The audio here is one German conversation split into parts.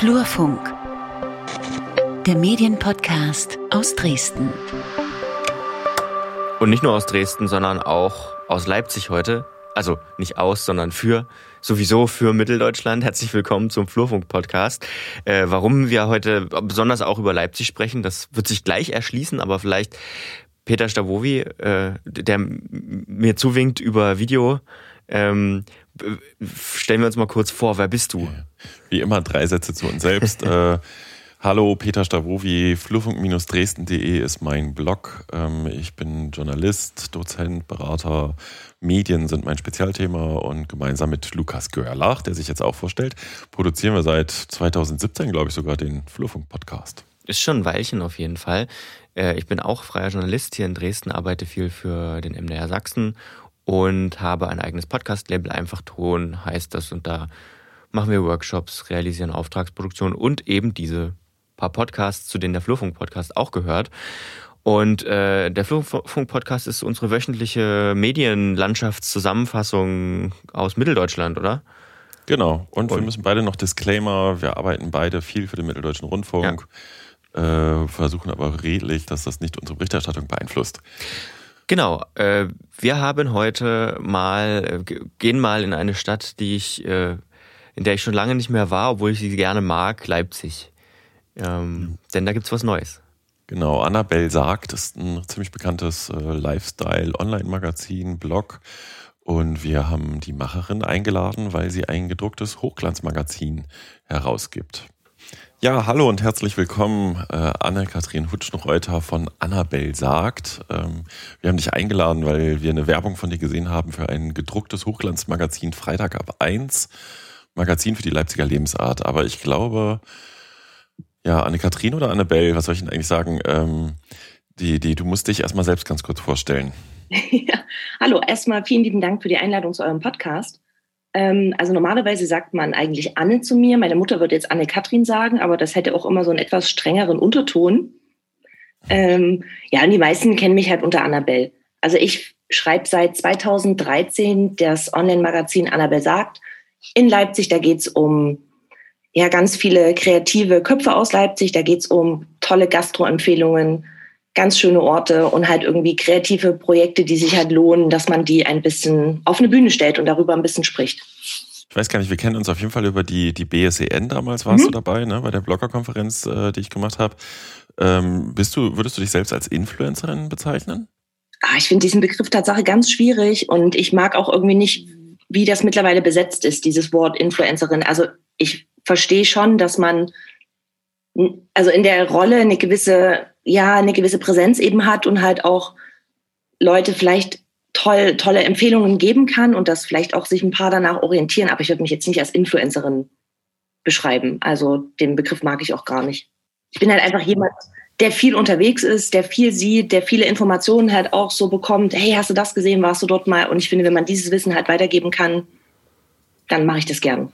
Flurfunk, der Medienpodcast aus Dresden. Und nicht nur aus Dresden, sondern auch aus Leipzig heute. Also nicht aus, sondern für, sowieso für Mitteldeutschland. Herzlich willkommen zum Flurfunk-Podcast. Äh, warum wir heute besonders auch über Leipzig sprechen, das wird sich gleich erschließen, aber vielleicht Peter Stavovi, äh, der mir zuwinkt über Video. Ähm, stellen wir uns mal kurz vor, wer bist du? Wie immer drei Sätze zu uns selbst. äh, hallo, Peter Stavovi, flurfunk-dresden.de ist mein Blog. Ähm, ich bin Journalist, Dozent, Berater. Medien sind mein Spezialthema und gemeinsam mit Lukas Görlach, der sich jetzt auch vorstellt, produzieren wir seit 2017, glaube ich, sogar den Flurfunk-Podcast. Ist schon ein Weilchen auf jeden Fall. Äh, ich bin auch freier Journalist hier in Dresden, arbeite viel für den MDR Sachsen und habe ein eigenes Podcast-Label, einfach Ton heißt das. Und da machen wir Workshops, realisieren Auftragsproduktionen und eben diese paar Podcasts, zu denen der Flurfunk-Podcast auch gehört. Und äh, der Flurfunk-Podcast ist unsere wöchentliche Medienlandschaftszusammenfassung aus Mitteldeutschland, oder? Genau. Und, und, wir müssen beide noch Disclaimer, wir arbeiten beide viel für den Mitteldeutschen Rundfunk, ja. äh, versuchen aber redlich, dass das nicht unsere Berichterstattung beeinflusst. Genau, äh, wir haben heute mal, äh, gehen mal in eine Stadt, die ich, äh, in der ich schon lange nicht mehr war, obwohl ich sie gerne mag, Leipzig. Ähm, denn da gibt's was Neues. Genau, Annabelle sagt, ist ein ziemlich bekanntes äh, Lifestyle-Online-Magazin, Blog. Und wir haben die Macherin eingeladen, weil sie ein gedrucktes Hochglanzmagazin herausgibt. Ja, hallo und herzlich willkommen, äh, Anne-Kathrin Hutschenreuter von Annabelle sagt. Ähm, wir haben dich eingeladen, weil wir eine Werbung von dir gesehen haben für ein gedrucktes Hochglanzmagazin Freitag ab 1, Magazin für die Leipziger Lebensart. Aber ich glaube, ja, Anne-Kathrin oder Annabelle, was soll ich denn eigentlich sagen? Ähm, die, die, du musst dich erstmal selbst ganz kurz vorstellen. ja. Hallo, erstmal vielen lieben Dank für die Einladung zu eurem Podcast. Ähm, also normalerweise sagt man eigentlich Anne zu mir. Meine Mutter würde jetzt Anne-Kathrin sagen, aber das hätte auch immer so einen etwas strengeren Unterton. Ähm, ja, und die meisten kennen mich halt unter Annabelle. Also ich schreibe seit 2013 das Online-Magazin Annabelle sagt. In Leipzig, da geht's um ja ganz viele kreative Köpfe aus Leipzig. Da geht's um tolle Gastro-Empfehlungen, ganz schöne Orte und halt irgendwie kreative Projekte, die sich halt lohnen, dass man die ein bisschen auf eine Bühne stellt und darüber ein bisschen spricht. Ich weiß gar nicht, wir kennen uns auf jeden Fall über die, die BSEN damals, warst mhm. du dabei, ne, bei der Bloggerkonferenz, äh, die ich gemacht habe. Ähm, bist du, würdest du dich selbst als Influencerin bezeichnen? Ah, ich finde diesen Begriff Tatsache ganz schwierig und ich mag auch irgendwie nicht, wie das mittlerweile besetzt ist, dieses Wort Influencerin. Also ich verstehe schon, dass man also in der Rolle eine gewisse, ja, eine gewisse Präsenz eben hat und halt auch Leute vielleicht toll, tolle Empfehlungen geben kann und das vielleicht auch sich ein paar danach orientieren. Aber ich würde mich jetzt nicht als Influencerin beschreiben. Also den Begriff mag ich auch gar nicht. Ich bin halt einfach jemand, der viel unterwegs ist, der viel sieht, der viele Informationen halt auch so bekommt. Hey, hast du das gesehen? Warst du dort mal? Und ich finde, wenn man dieses Wissen halt weitergeben kann, dann mache ich das gern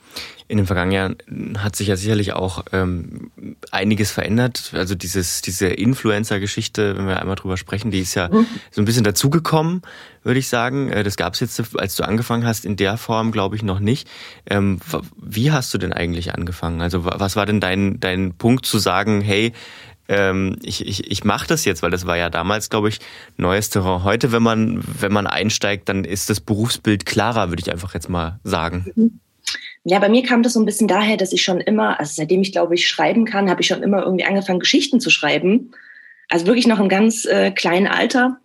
in den vergangenen Jahren hat sich ja sicherlich auch ähm, einiges verändert. Also dieses, diese Influencer-Geschichte, wenn wir einmal drüber sprechen, die ist ja mhm. so ein bisschen dazugekommen, würde ich sagen. Äh, das gab es jetzt, als du angefangen hast, in der Form, glaube ich, noch nicht. Ähm, wie hast du denn eigentlich angefangen? Also was war denn dein, dein Punkt zu sagen, hey, ähm, ich, ich, ich mache das jetzt, weil das war ja damals, glaube ich, neues Terrain. Heute, wenn man, wenn man einsteigt, dann ist das Berufsbild klarer, würde ich einfach jetzt mal sagen. Mhm. Ja, bei mir kam das so ein bisschen daher, dass ich schon immer, also seitdem ich glaube ich schreiben kann, habe ich schon immer irgendwie angefangen, Geschichten zu schreiben. Also wirklich noch im ganz äh, kleinen Alter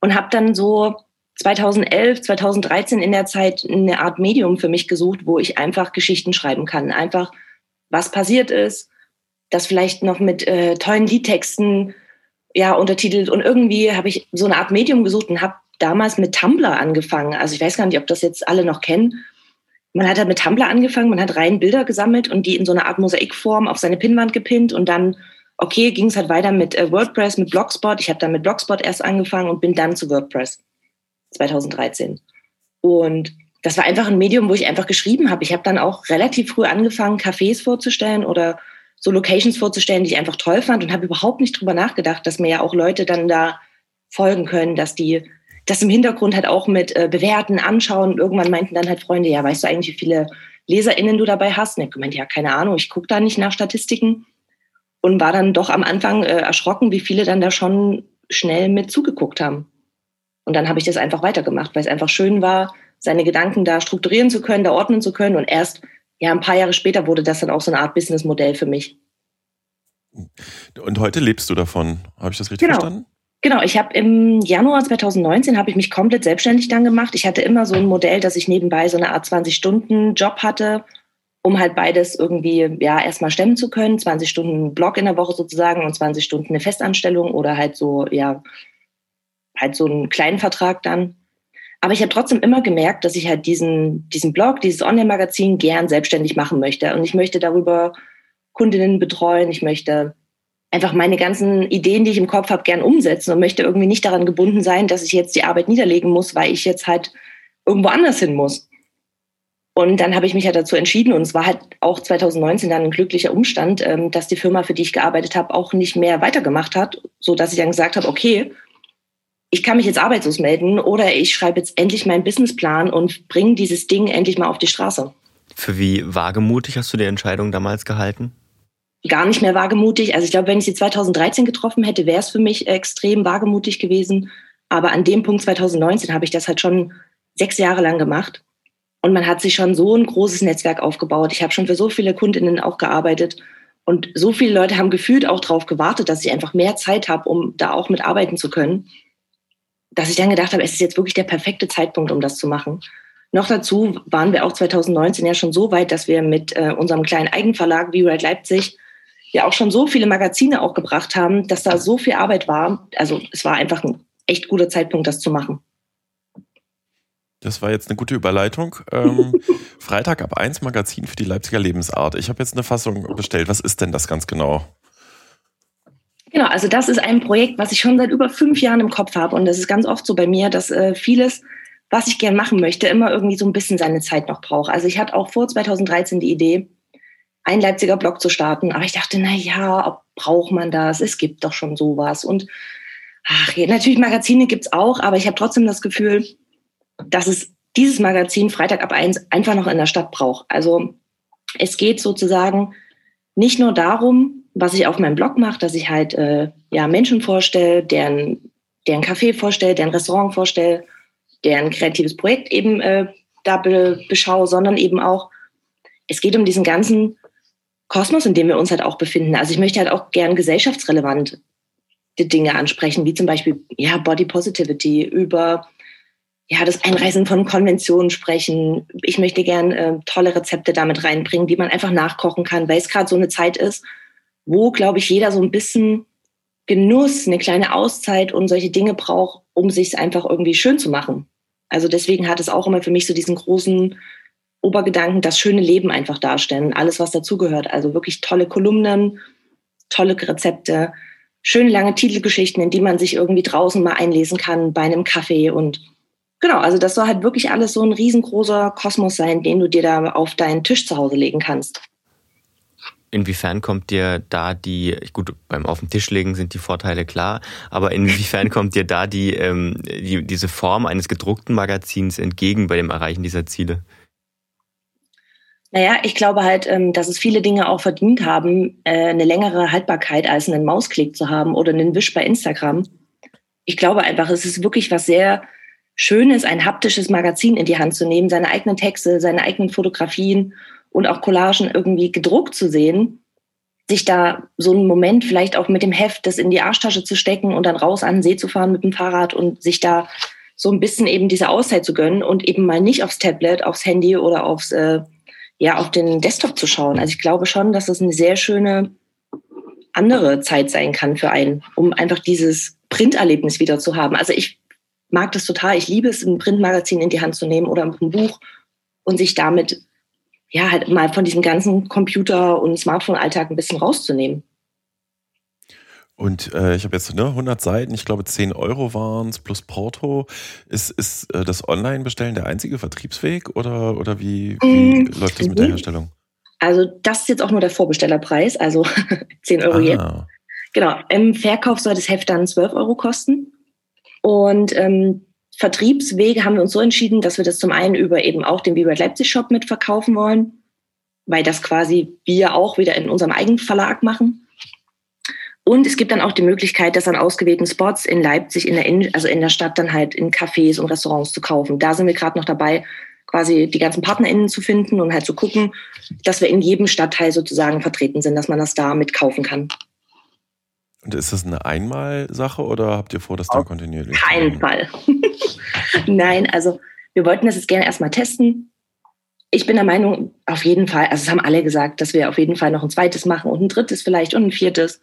und habe dann so 2011, 2013 in der Zeit eine Art Medium für mich gesucht, wo ich einfach Geschichten schreiben kann. Einfach, was passiert ist, das vielleicht noch mit äh, tollen Liedtexten ja, untertitelt. Und irgendwie habe ich so eine Art Medium gesucht und habe damals mit Tumblr angefangen. Also ich weiß gar nicht, ob das jetzt alle noch kennen man hat halt mit Tumblr angefangen, man hat rein Bilder gesammelt und die in so einer Art Mosaikform auf seine Pinnwand gepinnt und dann, okay, ging es halt weiter mit äh, WordPress, mit Blogspot. Ich habe dann mit Blogspot erst angefangen und bin dann zu WordPress 2013. Und das war einfach ein Medium, wo ich einfach geschrieben habe. Ich habe dann auch relativ früh angefangen, Cafés vorzustellen oder so Locations vorzustellen, die ich einfach toll fand und habe überhaupt nicht drüber nachgedacht, dass mir ja auch Leute dann da folgen können, dass die das im Hintergrund halt auch mit äh, bewerten, anschauen. Irgendwann meinten dann halt Freunde, ja, weißt du eigentlich, wie viele LeserInnen du dabei hast. Und ich gemeint, ja, keine Ahnung, ich gucke da nicht nach Statistiken. Und war dann doch am Anfang äh, erschrocken, wie viele dann da schon schnell mit zugeguckt haben. Und dann habe ich das einfach weitergemacht, weil es einfach schön war, seine Gedanken da strukturieren zu können, da ordnen zu können. Und erst ja, ein paar Jahre später wurde das dann auch so eine Art Businessmodell für mich. Und heute lebst du davon, habe ich das richtig genau. verstanden? Genau, ich habe im Januar 2019 habe ich mich komplett selbstständig dann gemacht. Ich hatte immer so ein Modell, dass ich nebenbei so eine Art 20-Stunden-Job hatte, um halt beides irgendwie ja erstmal stemmen zu können. 20 Stunden Blog in der Woche sozusagen und 20 Stunden eine Festanstellung oder halt so ja halt so einen kleinen Vertrag dann. Aber ich habe trotzdem immer gemerkt, dass ich halt diesen, diesen Blog, dieses Online-Magazin gern selbstständig machen möchte. Und ich möchte darüber Kundinnen betreuen. Ich möchte einfach meine ganzen Ideen, die ich im Kopf habe, gern umsetzen und möchte irgendwie nicht daran gebunden sein, dass ich jetzt die Arbeit niederlegen muss, weil ich jetzt halt irgendwo anders hin muss. Und dann habe ich mich ja dazu entschieden und es war halt auch 2019 dann ein glücklicher Umstand, ähm, dass die Firma, für die ich gearbeitet habe, auch nicht mehr weitergemacht hat, so dass ich dann gesagt habe, okay, ich kann mich jetzt arbeitslos melden oder ich schreibe jetzt endlich meinen Businessplan und bringe dieses Ding endlich mal auf die Straße. Für wie wagemutig hast du die Entscheidung damals gehalten? Gar nicht mehr wagemutig. Also ich glaube, wenn ich sie 2013 getroffen hätte, wäre es für mich extrem wagemutig gewesen. Aber an dem Punkt 2019 habe ich das halt schon sechs Jahre lang gemacht. Und man hat sich schon so ein großes Netzwerk aufgebaut. Ich habe schon für so viele Kundinnen auch gearbeitet. Und so viele Leute haben gefühlt auch darauf gewartet, dass ich einfach mehr Zeit habe, um da auch mit arbeiten zu können dass ich dann gedacht habe, es ist jetzt wirklich der perfekte Zeitpunkt, um das zu machen. Noch dazu waren wir auch 2019 ja schon so weit, dass wir mit äh, unserem kleinen Eigenverlag V-Ride Leipzig ja auch schon so viele Magazine auch gebracht haben, dass da so viel Arbeit war. Also es war einfach ein echt guter Zeitpunkt, das zu machen. Das war jetzt eine gute Überleitung. Ähm, Freitag ab 1 Magazin für die Leipziger Lebensart. Ich habe jetzt eine Fassung bestellt. Was ist denn das ganz genau? Genau, also das ist ein Projekt, was ich schon seit über fünf Jahren im Kopf habe. Und das ist ganz oft so bei mir, dass äh, vieles, was ich gern machen möchte, immer irgendwie so ein bisschen seine Zeit noch braucht. Also ich hatte auch vor 2013 die Idee, einen Leipziger Blog zu starten. Aber ich dachte, na ja, braucht man das? Es gibt doch schon sowas. Und ach, natürlich Magazine gibt's auch, aber ich habe trotzdem das Gefühl, dass es dieses Magazin Freitag ab eins einfach noch in der Stadt braucht. Also es geht sozusagen nicht nur darum, was ich auf meinem Blog mache, dass ich halt äh, ja, Menschen vorstelle, deren, deren Café vorstelle, deren Restaurant vorstelle, deren kreatives Projekt eben äh, da be beschaue, sondern eben auch, es geht um diesen ganzen Kosmos, in dem wir uns halt auch befinden. Also ich möchte halt auch gern gesellschaftsrelevant die Dinge ansprechen, wie zum Beispiel ja, Body Positivity, über ja, das Einreißen von Konventionen sprechen. Ich möchte gern äh, tolle Rezepte damit reinbringen, die man einfach nachkochen kann, weil es gerade so eine Zeit ist, wo, glaube ich, jeder so ein bisschen Genuss, eine kleine Auszeit und solche Dinge braucht, um sich einfach irgendwie schön zu machen. Also deswegen hat es auch immer für mich so diesen großen Obergedanken, das schöne Leben einfach darstellen, alles, was dazugehört. Also wirklich tolle Kolumnen, tolle Rezepte, schöne lange Titelgeschichten, in die man sich irgendwie draußen mal einlesen kann bei einem Kaffee und genau, also das soll halt wirklich alles so ein riesengroßer Kosmos sein, den du dir da auf deinen Tisch zu Hause legen kannst. Inwiefern kommt dir da die, gut, beim Auf den Tisch legen sind die Vorteile klar, aber inwiefern kommt dir da die, ähm, die, diese Form eines gedruckten Magazins entgegen bei dem Erreichen dieser Ziele? Naja, ich glaube halt, ähm, dass es viele Dinge auch verdient haben, äh, eine längere Haltbarkeit als einen Mausklick zu haben oder einen Wisch bei Instagram. Ich glaube einfach, es ist wirklich was sehr Schönes, ein haptisches Magazin in die Hand zu nehmen, seine eigenen Texte, seine eigenen Fotografien und auch Collagen irgendwie gedruckt zu sehen, sich da so einen Moment vielleicht auch mit dem Heft das in die Arschtasche zu stecken und dann raus an den See zu fahren mit dem Fahrrad und sich da so ein bisschen eben diese Auszeit zu gönnen und eben mal nicht aufs Tablet, aufs Handy oder aufs, äh, ja, auf den Desktop zu schauen. Also ich glaube schon, dass das eine sehr schöne andere Zeit sein kann für einen, um einfach dieses Printerlebnis wieder zu haben. Also ich mag das total. Ich liebe es, ein Printmagazin in die Hand zu nehmen oder ein Buch und sich damit ja, halt mal von diesem ganzen Computer- und Smartphone-Alltag ein bisschen rauszunehmen. Und äh, ich habe jetzt ne, 100 Seiten, ich glaube 10 Euro waren es plus Porto. Ist, ist äh, das Online-Bestellen der einzige Vertriebsweg oder, oder wie, wie mm, läuft das mit der Herstellung? Also das ist jetzt auch nur der Vorbestellerpreis, also 10 Euro ah. jetzt. Genau, im Verkauf soll das Heft dann 12 Euro kosten. Und ähm, Vertriebswege haben wir uns so entschieden, dass wir das zum einen über eben auch den Vibrate Leipzig Shop mitverkaufen wollen, weil das quasi wir auch wieder in unserem eigenen Verlag machen. Und es gibt dann auch die Möglichkeit, das an ausgewählten Spots in Leipzig, in der, in also in der Stadt dann halt in Cafés und Restaurants zu kaufen. Da sind wir gerade noch dabei, quasi die ganzen PartnerInnen zu finden und halt zu gucken, dass wir in jedem Stadtteil sozusagen vertreten sind, dass man das da mitkaufen kann. Und ist das eine Einmalsache oder habt ihr vor, das dann kontinuierlich? Kein Fall. Nein, also wir wollten das jetzt gerne erstmal testen. Ich bin der Meinung, auf jeden Fall, also es haben alle gesagt, dass wir auf jeden Fall noch ein zweites machen und ein drittes vielleicht und ein viertes.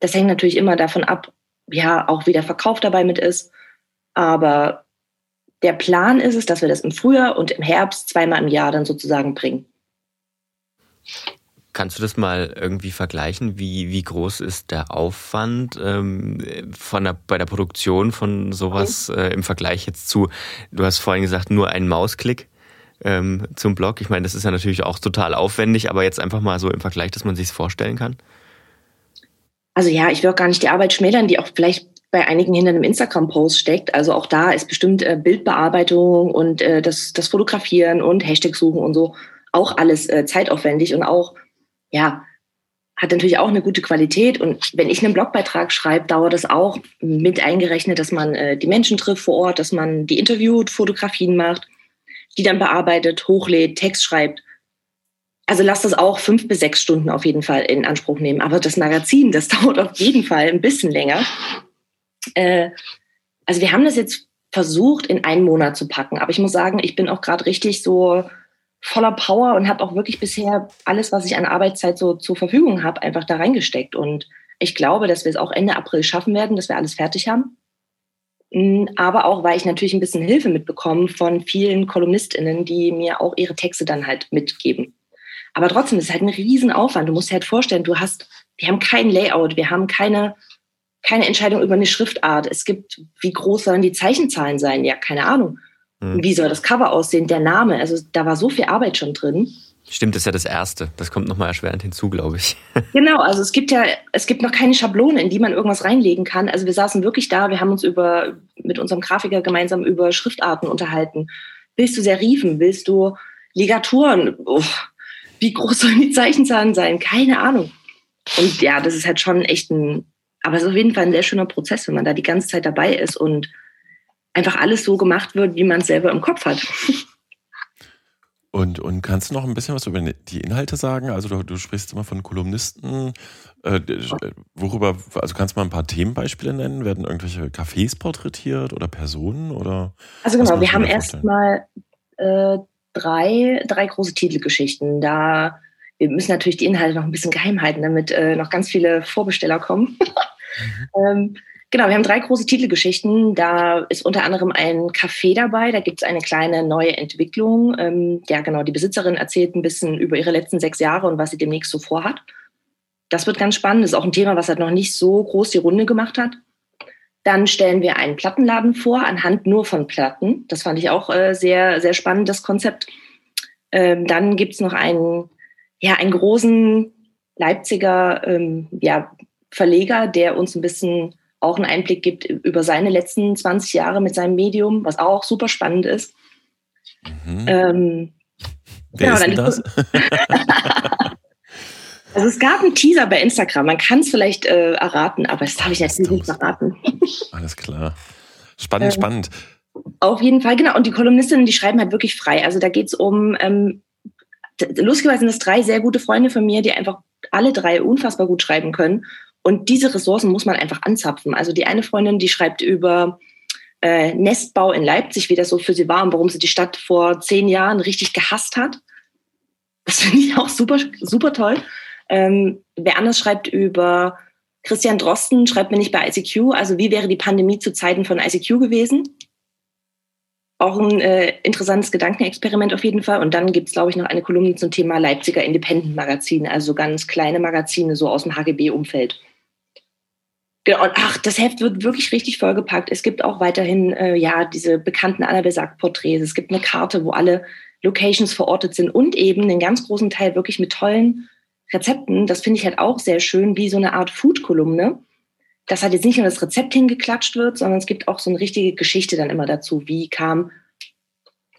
Das hängt natürlich immer davon ab, ja, auch wie der Verkauf dabei mit ist. Aber der Plan ist es, dass wir das im Frühjahr und im Herbst zweimal im Jahr dann sozusagen bringen. Kannst du das mal irgendwie vergleichen? Wie, wie groß ist der Aufwand ähm, von der, bei der Produktion von sowas äh, im Vergleich jetzt zu, du hast vorhin gesagt, nur ein Mausklick ähm, zum Blog? Ich meine, das ist ja natürlich auch total aufwendig, aber jetzt einfach mal so im Vergleich, dass man sich es vorstellen kann. Also ja, ich will auch gar nicht die Arbeit schmälern, die auch vielleicht bei einigen hinter einem Instagram-Post steckt. Also auch da ist bestimmt äh, Bildbearbeitung und äh, das, das Fotografieren und Hashtag suchen und so auch alles äh, zeitaufwendig und auch ja, hat natürlich auch eine gute Qualität. Und wenn ich einen Blogbeitrag schreibe, dauert das auch mit eingerechnet, dass man äh, die Menschen trifft vor Ort, dass man die interviewt, Fotografien macht, die dann bearbeitet, hochlädt, Text schreibt. Also lasst das auch fünf bis sechs Stunden auf jeden Fall in Anspruch nehmen. Aber das Magazin, das dauert auf jeden Fall ein bisschen länger. Äh, also wir haben das jetzt versucht, in einen Monat zu packen. Aber ich muss sagen, ich bin auch gerade richtig so voller Power und habe auch wirklich bisher alles, was ich an Arbeitszeit so zur Verfügung habe, einfach da reingesteckt. Und ich glaube, dass wir es auch Ende April schaffen werden, dass wir alles fertig haben. Mm, aber auch, weil ich natürlich ein bisschen Hilfe mitbekomme von vielen KolumnistInnen, die mir auch ihre Texte dann halt mitgeben. Aber trotzdem ist es halt ein Riesenaufwand. Du musst dir halt vorstellen, du hast, wir haben kein Layout, wir haben keine, keine Entscheidung über eine Schriftart. Es gibt, wie groß sollen die Zeichenzahlen sein? Ja, keine Ahnung. Hm. Wie soll das Cover aussehen? Der Name, also da war so viel Arbeit schon drin. Stimmt, das ist ja das Erste. Das kommt nochmal erschwerend hinzu, glaube ich. Genau, also es gibt ja, es gibt noch keine Schablone, in die man irgendwas reinlegen kann. Also wir saßen wirklich da, wir haben uns über, mit unserem Grafiker gemeinsam über Schriftarten unterhalten. Willst du Serifen? Willst du Ligaturen? Oh, wie groß sollen die Zeichenzahlen sein? Keine Ahnung. Und ja, das ist halt schon echt ein, aber es ist auf jeden Fall ein sehr schöner Prozess, wenn man da die ganze Zeit dabei ist und einfach alles so gemacht wird, wie man es selber im Kopf hat. Und, und kannst du noch ein bisschen was über die Inhalte sagen? Also du, du sprichst immer von Kolumnisten. Äh, worüber, also kannst du mal ein paar Themenbeispiele nennen? Werden irgendwelche Cafés porträtiert oder Personen oder? Also genau, wir haben erstmal äh, drei, drei große Titelgeschichten. Da wir müssen natürlich die Inhalte noch ein bisschen geheim halten, damit äh, noch ganz viele Vorbesteller kommen. mhm. ähm, Genau, wir haben drei große Titelgeschichten. Da ist unter anderem ein Café dabei. Da gibt es eine kleine neue Entwicklung. Ähm, ja, genau, die Besitzerin erzählt ein bisschen über ihre letzten sechs Jahre und was sie demnächst so vorhat. Das wird ganz spannend. Das ist auch ein Thema, was halt noch nicht so groß die Runde gemacht hat. Dann stellen wir einen Plattenladen vor, anhand nur von Platten. Das fand ich auch äh, sehr, sehr spannend, das Konzept. Ähm, dann gibt es noch einen, ja, einen großen Leipziger ähm, ja, Verleger, der uns ein bisschen auch einen Einblick gibt über seine letzten 20 Jahre mit seinem Medium, was auch super spannend ist. Mhm. Ähm, Wer genau, ist das? also es gab einen Teaser bei Instagram, man kann es vielleicht äh, erraten, aber das habe ich jetzt nicht verraten. Alles klar. Spannend, ähm, spannend. Auf jeden Fall, genau. Und die Kolumnistinnen, die schreiben halt wirklich frei. Also da geht es um, ähm, lustigerweise sind das drei sehr gute Freunde von mir, die einfach alle drei unfassbar gut schreiben können. Und diese Ressourcen muss man einfach anzapfen. Also die eine Freundin, die schreibt über äh, Nestbau in Leipzig, wie das so für sie war und warum sie die Stadt vor zehn Jahren richtig gehasst hat. Das finde ich auch super, super toll. Ähm, wer anders schreibt über Christian Drosten, schreibt mir nicht bei ICQ, also wie wäre die Pandemie zu Zeiten von ICQ gewesen? Auch ein äh, interessantes Gedankenexperiment auf jeden Fall. Und dann gibt es, glaube ich, noch eine Kolumne zum Thema Leipziger Independent Magazine, also ganz kleine Magazine so aus dem HGB-Umfeld. Genau, und ach, das Heft wird wirklich richtig vollgepackt. Es gibt auch weiterhin äh, ja diese bekannten Anna-Besagt-Porträts. Es gibt eine Karte, wo alle Locations verortet sind und eben einen ganz großen Teil wirklich mit tollen Rezepten. Das finde ich halt auch sehr schön, wie so eine Art Food-Kolumne. dass halt jetzt nicht nur das Rezept hingeklatscht wird, sondern es gibt auch so eine richtige Geschichte dann immer dazu. Wie kam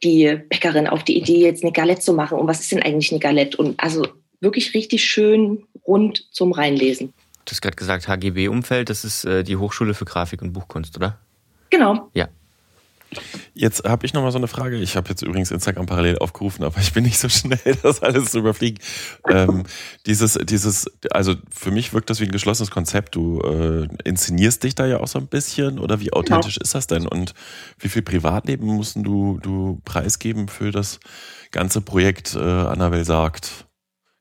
die Bäckerin auf die Idee, jetzt eine Galette zu machen? Und was ist denn eigentlich eine Galette? Und also wirklich richtig schön rund zum Reinlesen. Du hast gerade gesagt, HGB-Umfeld, das ist äh, die Hochschule für Grafik und Buchkunst, oder? Genau. Ja. Jetzt habe ich noch mal so eine Frage. Ich habe jetzt übrigens Instagram parallel aufgerufen, aber ich bin nicht so schnell, das alles zu überfliegen. Ähm, dieses, dieses, also für mich wirkt das wie ein geschlossenes Konzept. Du äh, inszenierst dich da ja auch so ein bisschen oder wie authentisch genau. ist das denn? Und wie viel Privatleben musst du, du preisgeben für das ganze Projekt äh, Annabelle sagt?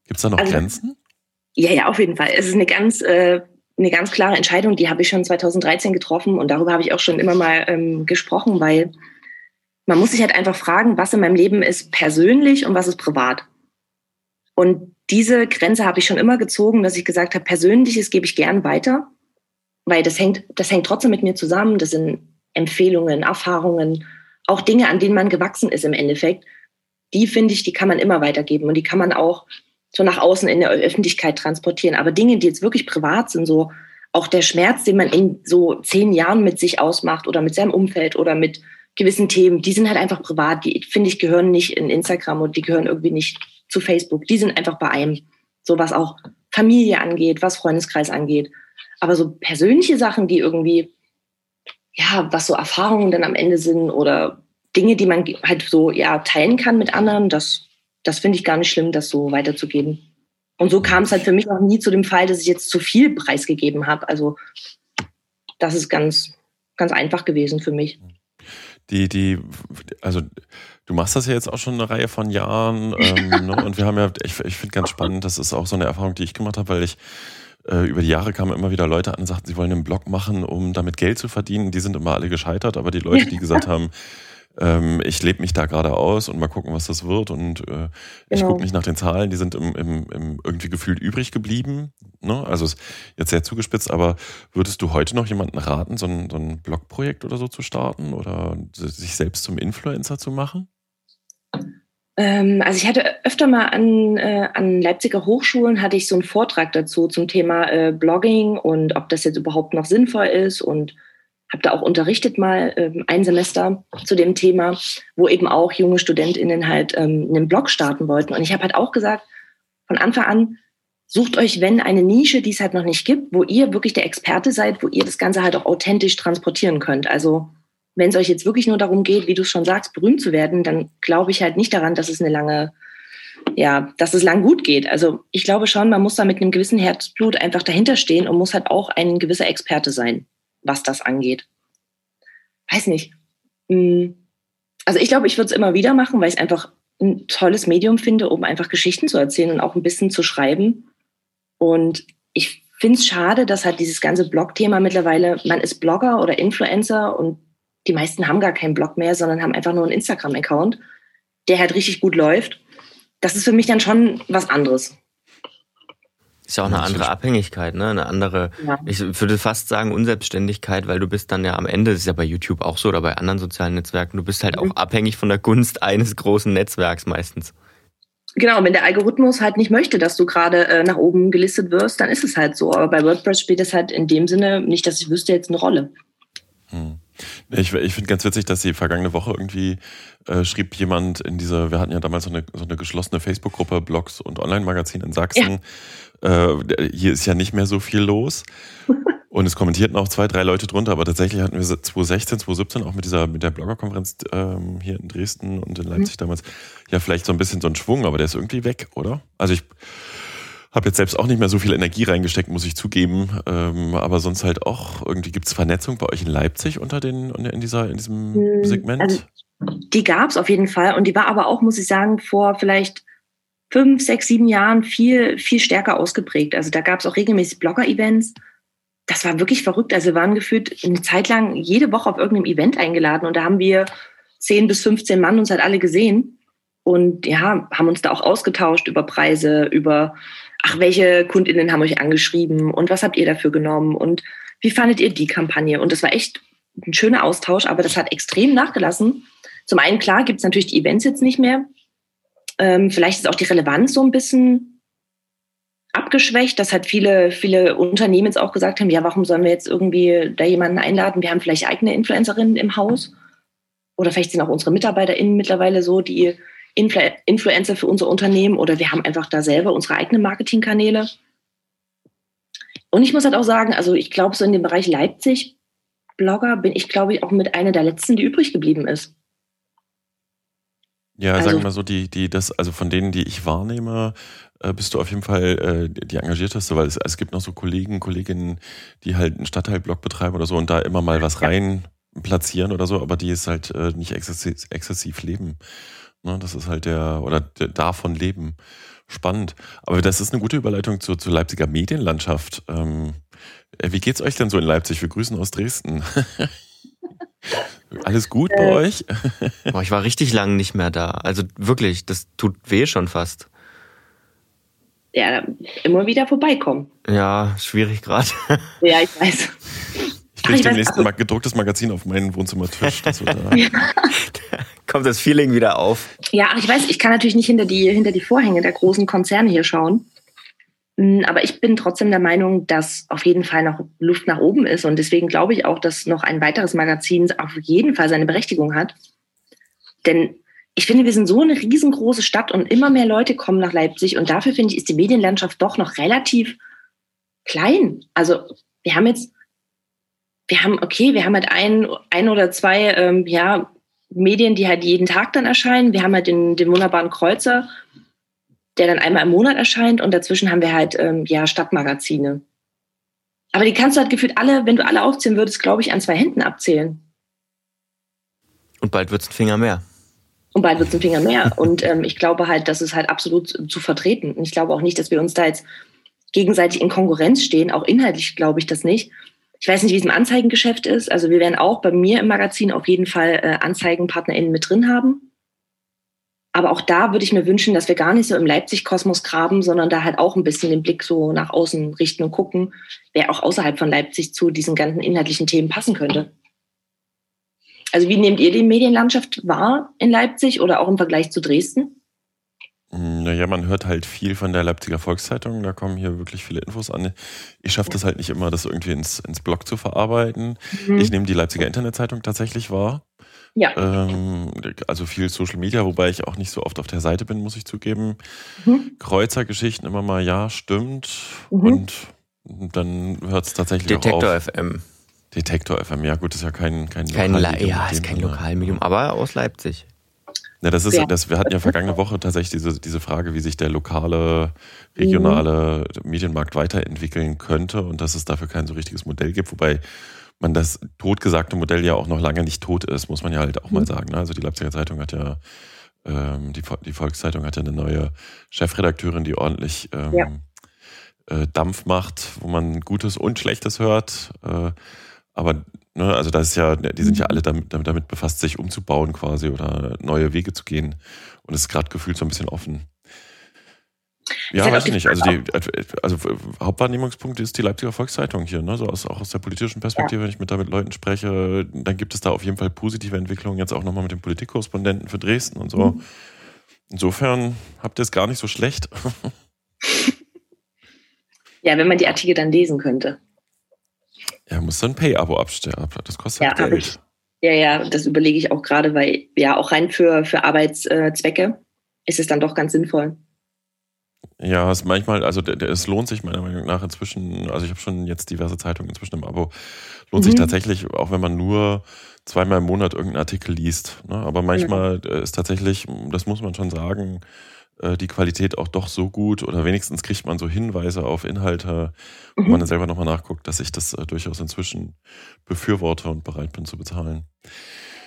Gibt es da noch also, Grenzen? Ja, ja, auf jeden Fall. Es ist eine ganz äh, eine ganz klare Entscheidung, die habe ich schon 2013 getroffen und darüber habe ich auch schon immer mal ähm, gesprochen, weil man muss sich halt einfach fragen, was in meinem Leben ist persönlich und was ist privat. Und diese Grenze habe ich schon immer gezogen, dass ich gesagt habe, persönliches gebe ich gern weiter, weil das hängt, das hängt trotzdem mit mir zusammen. Das sind Empfehlungen, Erfahrungen, auch Dinge, an denen man gewachsen ist im Endeffekt. Die finde ich, die kann man immer weitergeben und die kann man auch so nach außen in der Öffentlichkeit transportieren. Aber Dinge, die jetzt wirklich privat sind, so auch der Schmerz, den man in so zehn Jahren mit sich ausmacht oder mit seinem Umfeld oder mit gewissen Themen, die sind halt einfach privat. Die, finde ich, gehören nicht in Instagram und die gehören irgendwie nicht zu Facebook. Die sind einfach bei einem. So was auch Familie angeht, was Freundeskreis angeht. Aber so persönliche Sachen, die irgendwie, ja, was so Erfahrungen dann am Ende sind oder Dinge, die man halt so, ja, teilen kann mit anderen, das das finde ich gar nicht schlimm, das so weiterzugeben. Und so kam es halt für mich auch nie zu dem Fall, dass ich jetzt zu viel preisgegeben habe. Also das ist ganz, ganz einfach gewesen für mich. Die, die, also du machst das ja jetzt auch schon eine Reihe von Jahren ähm, ne? und wir haben ja, ich, ich finde ganz spannend, das ist auch so eine Erfahrung, die ich gemacht habe, weil ich äh, über die Jahre kamen immer wieder Leute an und sagten, sie wollen einen Blog machen, um damit Geld zu verdienen. Die sind immer alle gescheitert, aber die Leute, die gesagt haben, ähm, ich lebe mich da gerade aus und mal gucken, was das wird. Und äh, genau. ich gucke mich nach den Zahlen, die sind im, im, im irgendwie gefühlt übrig geblieben. Ne? Also jetzt sehr zugespitzt, aber würdest du heute noch jemanden raten, so ein, so ein Blogprojekt oder so zu starten oder sich selbst zum Influencer zu machen? Ähm, also ich hatte öfter mal an, äh, an Leipziger Hochschulen hatte ich so einen Vortrag dazu zum Thema äh, Blogging und ob das jetzt überhaupt noch sinnvoll ist und habe da auch unterrichtet mal ähm, ein Semester zu dem Thema, wo eben auch junge StudentInnen halt ähm, einen Blog starten wollten. Und ich habe halt auch gesagt, von Anfang an, sucht euch, wenn eine Nische, die es halt noch nicht gibt, wo ihr wirklich der Experte seid, wo ihr das Ganze halt auch authentisch transportieren könnt. Also wenn es euch jetzt wirklich nur darum geht, wie du es schon sagst, berühmt zu werden, dann glaube ich halt nicht daran, dass es eine lange, ja, dass es lang gut geht. Also ich glaube schon, man muss da mit einem gewissen Herzblut einfach dahinter stehen und muss halt auch ein gewisser Experte sein was das angeht. Weiß nicht. Hm. Also ich glaube, ich würde es immer wieder machen, weil ich es einfach ein tolles Medium finde, um einfach Geschichten zu erzählen und auch ein bisschen zu schreiben. Und ich finde es schade, dass halt dieses ganze Blog-Thema mittlerweile, man ist Blogger oder Influencer und die meisten haben gar keinen Blog mehr, sondern haben einfach nur einen Instagram-Account, der halt richtig gut läuft. Das ist für mich dann schon was anderes. Ist ja auch eine andere Abhängigkeit, ne? Eine andere, ja. ich würde fast sagen, Unselbstständigkeit, weil du bist dann ja am Ende, das ist ja bei YouTube auch so oder bei anderen sozialen Netzwerken, du bist halt mhm. auch abhängig von der Gunst eines großen Netzwerks meistens. Genau, wenn der Algorithmus halt nicht möchte, dass du gerade äh, nach oben gelistet wirst, dann ist es halt so. Aber bei WordPress spielt es halt in dem Sinne nicht, dass ich wüsste, jetzt eine Rolle. Hm. Ich, ich finde ganz witzig, dass die vergangene Woche irgendwie äh, schrieb jemand in dieser, wir hatten ja damals so eine, so eine geschlossene Facebook-Gruppe, Blogs und Online-Magazin in Sachsen. Ja äh, hier ist ja nicht mehr so viel los. Und es kommentierten auch zwei, drei Leute drunter, aber tatsächlich hatten wir 2016, 2017 auch mit dieser, mit der Bloggerkonferenz ähm, hier in Dresden und in Leipzig mhm. damals ja vielleicht so ein bisschen so ein Schwung, aber der ist irgendwie weg, oder? Also ich habe jetzt selbst auch nicht mehr so viel Energie reingesteckt, muss ich zugeben. Ähm, aber sonst halt auch irgendwie gibt es Vernetzung bei euch in Leipzig unter den in dieser in diesem hm, Segment? Also, die gab es auf jeden Fall und die war aber auch, muss ich sagen, vor vielleicht fünf, sechs, sieben Jahren viel, viel stärker ausgeprägt. Also da gab es auch regelmäßig Blogger-Events. Das war wirklich verrückt. Also wir waren gefühlt eine Zeit lang jede Woche auf irgendeinem Event eingeladen und da haben wir zehn bis 15 Mann uns halt alle gesehen und ja, haben uns da auch ausgetauscht über Preise, über, ach, welche KundInnen haben euch angeschrieben und was habt ihr dafür genommen und wie fandet ihr die Kampagne? Und das war echt ein schöner Austausch, aber das hat extrem nachgelassen. Zum einen, klar, gibt es natürlich die Events jetzt nicht mehr, ähm, vielleicht ist auch die Relevanz so ein bisschen abgeschwächt, dass halt viele, viele Unternehmen jetzt auch gesagt haben, ja, warum sollen wir jetzt irgendwie da jemanden einladen? Wir haben vielleicht eigene Influencerinnen im Haus. Oder vielleicht sind auch unsere MitarbeiterInnen mittlerweile so, die Influ Influencer für unser Unternehmen oder wir haben einfach da selber unsere eigenen Marketingkanäle. Und ich muss halt auch sagen, also ich glaube, so in dem Bereich Leipzig Blogger bin ich, glaube ich, auch mit einer der letzten, die übrig geblieben ist. Ja, also, sagen wir mal so, die, die, das, also von denen, die ich wahrnehme, äh, bist du auf jeden Fall äh, die engagierteste, weil es, es gibt noch so Kollegen, Kolleginnen, die halt einen Stadtteilblog betreiben oder so und da immer mal was rein platzieren oder so, aber die ist halt äh, nicht exzessiv, exzessiv leben. Ne, das ist halt der, oder der, davon leben. Spannend. Aber das ist eine gute Überleitung zur, zur Leipziger Medienlandschaft. Ähm, äh, wie geht's euch denn so in Leipzig? Wir grüßen aus Dresden. Alles gut bei äh. euch? Boah, ich war richtig lang nicht mehr da. Also wirklich, das tut weh schon fast. Ja, immer wieder vorbeikommen. Ja, schwierig gerade. Ja, ich weiß. Ich kriege demnächst also, ein gedrucktes Magazin auf meinen Wohnzimmertisch. Das da kommt das Feeling wieder auf. Ja, ich weiß, ich kann natürlich nicht hinter die, hinter die Vorhänge der großen Konzerne hier schauen. Mm, aber ich bin trotzdem der Meinung, dass auf jeden Fall noch Luft nach oben ist. Und deswegen glaube ich auch, dass noch ein weiteres Magazin auf jeden Fall seine Berechtigung hat. Denn ich finde, wir sind so eine riesengroße Stadt und immer mehr Leute kommen nach Leipzig. Und dafür finde ich, ist die Medienlandschaft doch noch relativ klein. Also wir haben jetzt wir haben, okay, wir haben halt ein, ein oder zwei ähm, ja, Medien, die halt jeden Tag dann erscheinen. Wir haben halt den, den wunderbaren Kreuzer, der dann einmal im Monat erscheint und dazwischen haben wir halt ähm, ja, Stadtmagazine. Aber die kannst du halt gefühlt alle, wenn du alle aufzählen würdest, glaube ich, an zwei Händen abzählen. Und bald wird es ein Finger mehr. Und bald wird es ein Finger mehr. und ähm, ich glaube halt, das ist halt absolut zu vertreten. Und ich glaube auch nicht, dass wir uns da jetzt gegenseitig in Konkurrenz stehen. Auch inhaltlich glaube ich das nicht. Ich weiß nicht, wie es im Anzeigengeschäft ist. Also wir werden auch bei mir im Magazin auf jeden Fall äh, AnzeigenpartnerInnen mit drin haben. Aber auch da würde ich mir wünschen, dass wir gar nicht so im Leipzig-Kosmos graben, sondern da halt auch ein bisschen den Blick so nach außen richten und gucken, wer auch außerhalb von Leipzig zu diesen ganzen inhaltlichen Themen passen könnte. Also wie nehmt ihr die Medienlandschaft wahr in Leipzig oder auch im Vergleich zu Dresden? Hm, naja, man hört halt viel von der Leipziger Volkszeitung, da kommen hier wirklich viele Infos an. Ich schaffe das halt nicht immer, das irgendwie ins, ins Blog zu verarbeiten. Mhm. Ich nehme die Leipziger Internetzeitung tatsächlich wahr. Ja. Ähm, also viel Social Media, wobei ich auch nicht so oft auf der Seite bin, muss ich zugeben. Mhm. Kreuzergeschichten immer mal, ja, stimmt. Mhm. Und dann hört es tatsächlich Detektor auch auf. FM. Detektor FM, ja gut, ist ja kein kein, kein Lokalmedium. Ja, ist kein Lokalmedium, aber aus Leipzig. Ja, das ist, das, wir hatten ja vergangene Woche tatsächlich diese, diese Frage, wie sich der lokale, regionale mhm. Medienmarkt weiterentwickeln könnte und dass es dafür kein so richtiges Modell gibt, wobei man das totgesagte Modell ja auch noch lange nicht tot ist, muss man ja halt auch mhm. mal sagen. Ne? Also die Leipziger Zeitung hat ja, ähm, die, die Volkszeitung hat ja eine neue Chefredakteurin, die ordentlich ähm, ja. äh, Dampf macht, wo man Gutes und Schlechtes hört. Äh, aber Ne, also das ist ja, die sind ja alle damit, damit befasst, sich umzubauen quasi oder neue Wege zu gehen. Und es ist gerade gefühlt so ein bisschen offen. Ja, weiß ich nicht. Also die also Hauptwahrnehmungspunkt ist die Leipziger Volkszeitung hier, ne? So aus, auch aus der politischen Perspektive, ja. wenn ich mit da mit Leuten spreche, dann gibt es da auf jeden Fall positive Entwicklungen, jetzt auch nochmal mit dem Politikkorrespondenten für Dresden und so. Mhm. Insofern habt ihr es gar nicht so schlecht. Ja, wenn man die Artikel dann lesen könnte. Ja, muss dann Pay-Abo abstellen. Das kostet ja, Geld. Ich, ja, ja, das überlege ich auch gerade, weil ja auch rein für, für Arbeitszwecke ist es dann doch ganz sinnvoll. Ja, es manchmal, also es lohnt sich meiner Meinung nach inzwischen, also ich habe schon jetzt diverse Zeitungen inzwischen im Abo, lohnt mhm. sich tatsächlich, auch wenn man nur zweimal im Monat irgendeinen Artikel liest. Ne? Aber manchmal ja. ist tatsächlich, das muss man schon sagen, äh, die Qualität auch doch so gut oder wenigstens kriegt man so Hinweise auf Inhalte, wo mhm. man dann selber nochmal nachguckt, dass ich das äh, durchaus inzwischen befürworte und bereit bin zu bezahlen.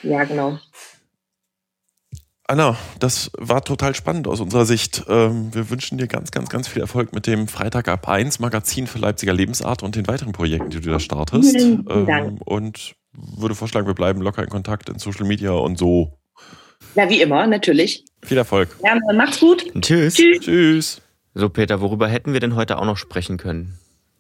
Ja, genau. Anna, das war total spannend aus unserer Sicht. Ähm, wir wünschen dir ganz, ganz, ganz viel Erfolg mit dem Freitag ab 1 Magazin für Leipziger Lebensart und den weiteren Projekten, die du da startest. Vielen Dank. Ähm, und würde vorschlagen, wir bleiben locker in Kontakt in Social Media und so. Ja, wie immer, natürlich. Viel Erfolg. Ja, macht's gut. Tschüss. Tschüss. Tschüss. So, Peter, worüber hätten wir denn heute auch noch sprechen können?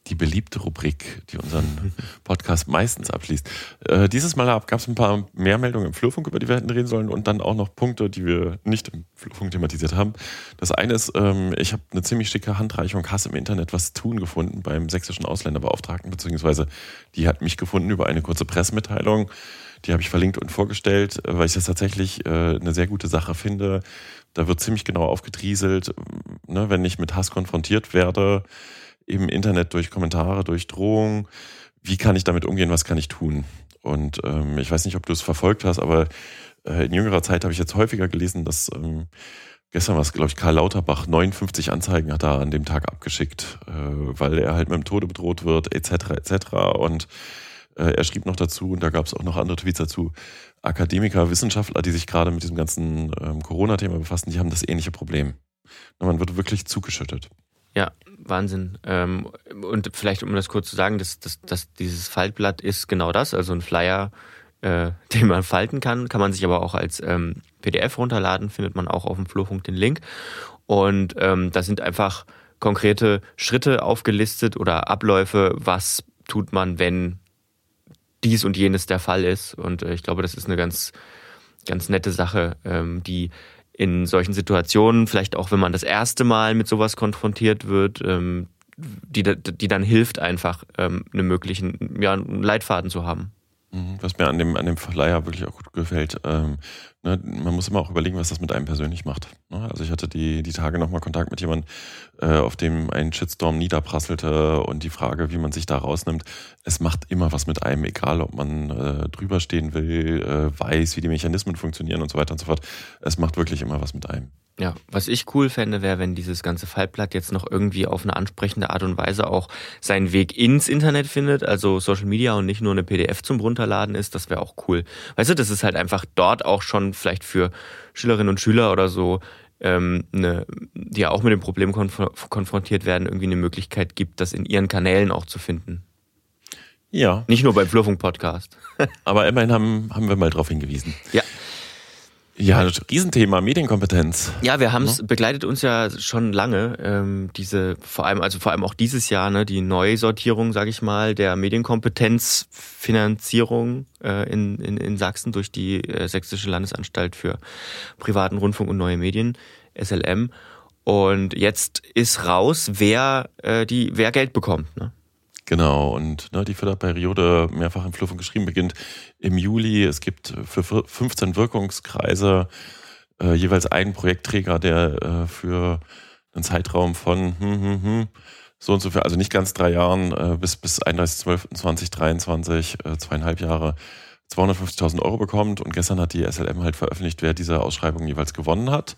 die beliebte Rubrik, die unseren Podcast meistens abschließt. Äh, dieses Mal gab es ein paar mehr Meldungen im Flurfunk, über die wir hätten reden sollen und dann auch noch Punkte, die wir nicht im Flurfunk thematisiert haben. Das eine ist, ähm, ich habe eine ziemlich schicke Handreichung Hass im Internet was tun gefunden beim sächsischen Ausländerbeauftragten, beziehungsweise die hat mich gefunden über eine kurze Pressemitteilung. Die habe ich verlinkt und vorgestellt, weil ich das tatsächlich äh, eine sehr gute Sache finde. Da wird ziemlich genau aufgedrieselt, ne, wenn ich mit Hass konfrontiert werde, im Internet durch Kommentare, durch Drohungen. Wie kann ich damit umgehen? Was kann ich tun? Und ähm, ich weiß nicht, ob du es verfolgt hast, aber äh, in jüngerer Zeit habe ich jetzt häufiger gelesen, dass ähm, gestern war es, glaube ich, Karl Lauterbach 59 Anzeigen hat er an dem Tag abgeschickt, äh, weil er halt mit dem Tode bedroht wird, etc. etc. Und äh, er schrieb noch dazu, und da gab es auch noch andere Tweets dazu, Akademiker, Wissenschaftler, die sich gerade mit diesem ganzen ähm, Corona-Thema befassen, die haben das ähnliche Problem. Man wird wirklich zugeschüttet. Ja, Wahnsinn. Ähm, und vielleicht, um das kurz zu sagen, dass, dass, dass dieses Faltblatt ist genau das, also ein Flyer, äh, den man falten kann, kann man sich aber auch als ähm, PDF runterladen, findet man auch auf dem Flurfunk den Link. Und ähm, da sind einfach konkrete Schritte aufgelistet oder Abläufe, was tut man, wenn dies und jenes der Fall ist. Und äh, ich glaube, das ist eine ganz, ganz nette Sache, ähm, die in solchen Situationen, vielleicht auch wenn man das erste Mal mit sowas konfrontiert wird, ähm, die, die dann hilft einfach, ähm, einen möglichen, ja, einen Leitfaden zu haben. Mhm, was mir an dem, an dem Verleiher wirklich auch gut gefällt, ne, man muss immer auch überlegen, was das mit einem persönlich macht. Ne? Also ich hatte die, die Tage nochmal Kontakt mit jemandem, äh, auf dem ein Shitstorm niederprasselte und die Frage, wie man sich da rausnimmt, es macht immer was mit einem, egal ob man äh, drüber will, äh, weiß, wie die Mechanismen funktionieren und so weiter und so fort. Es macht wirklich immer was mit einem. Ja, was ich cool fände, wäre, wenn dieses ganze Fallblatt jetzt noch irgendwie auf eine ansprechende Art und Weise auch seinen Weg ins Internet findet, also Social Media und nicht nur eine PDF zum Runterladen ist, das wäre auch cool. Weißt du, das ist halt einfach dort auch schon vielleicht für Schülerinnen und Schüler oder so, ähm, eine, die ja auch mit dem Problem konf konfrontiert werden, irgendwie eine Möglichkeit gibt, das in ihren Kanälen auch zu finden. Ja. Nicht nur beim Flurfunk-Podcast. Aber immerhin haben, haben wir mal darauf hingewiesen. Ja. Ja, Riesenthema, Medienkompetenz. Ja, wir haben es, ja. begleitet uns ja schon lange, ähm, diese, vor allem, also vor allem auch dieses Jahr, ne, die Neusortierung, sage ich mal, der Medienkompetenzfinanzierung äh, in, in, in Sachsen durch die äh, Sächsische Landesanstalt für privaten Rundfunk und neue Medien, SLM. Und jetzt ist raus, wer äh, die, wer Geld bekommt. Ne? Genau, und ne, die Förderperiode, mehrfach im Fluffung geschrieben, beginnt im Juli. Es gibt für 15 Wirkungskreise äh, jeweils einen Projektträger, der äh, für einen Zeitraum von hm, hm, hm, so und so viel, also nicht ganz drei Jahren, äh, bis, bis 31.12.2023, äh, zweieinhalb Jahre, 250.000 Euro bekommt. Und gestern hat die SLM halt veröffentlicht, wer diese Ausschreibung jeweils gewonnen hat.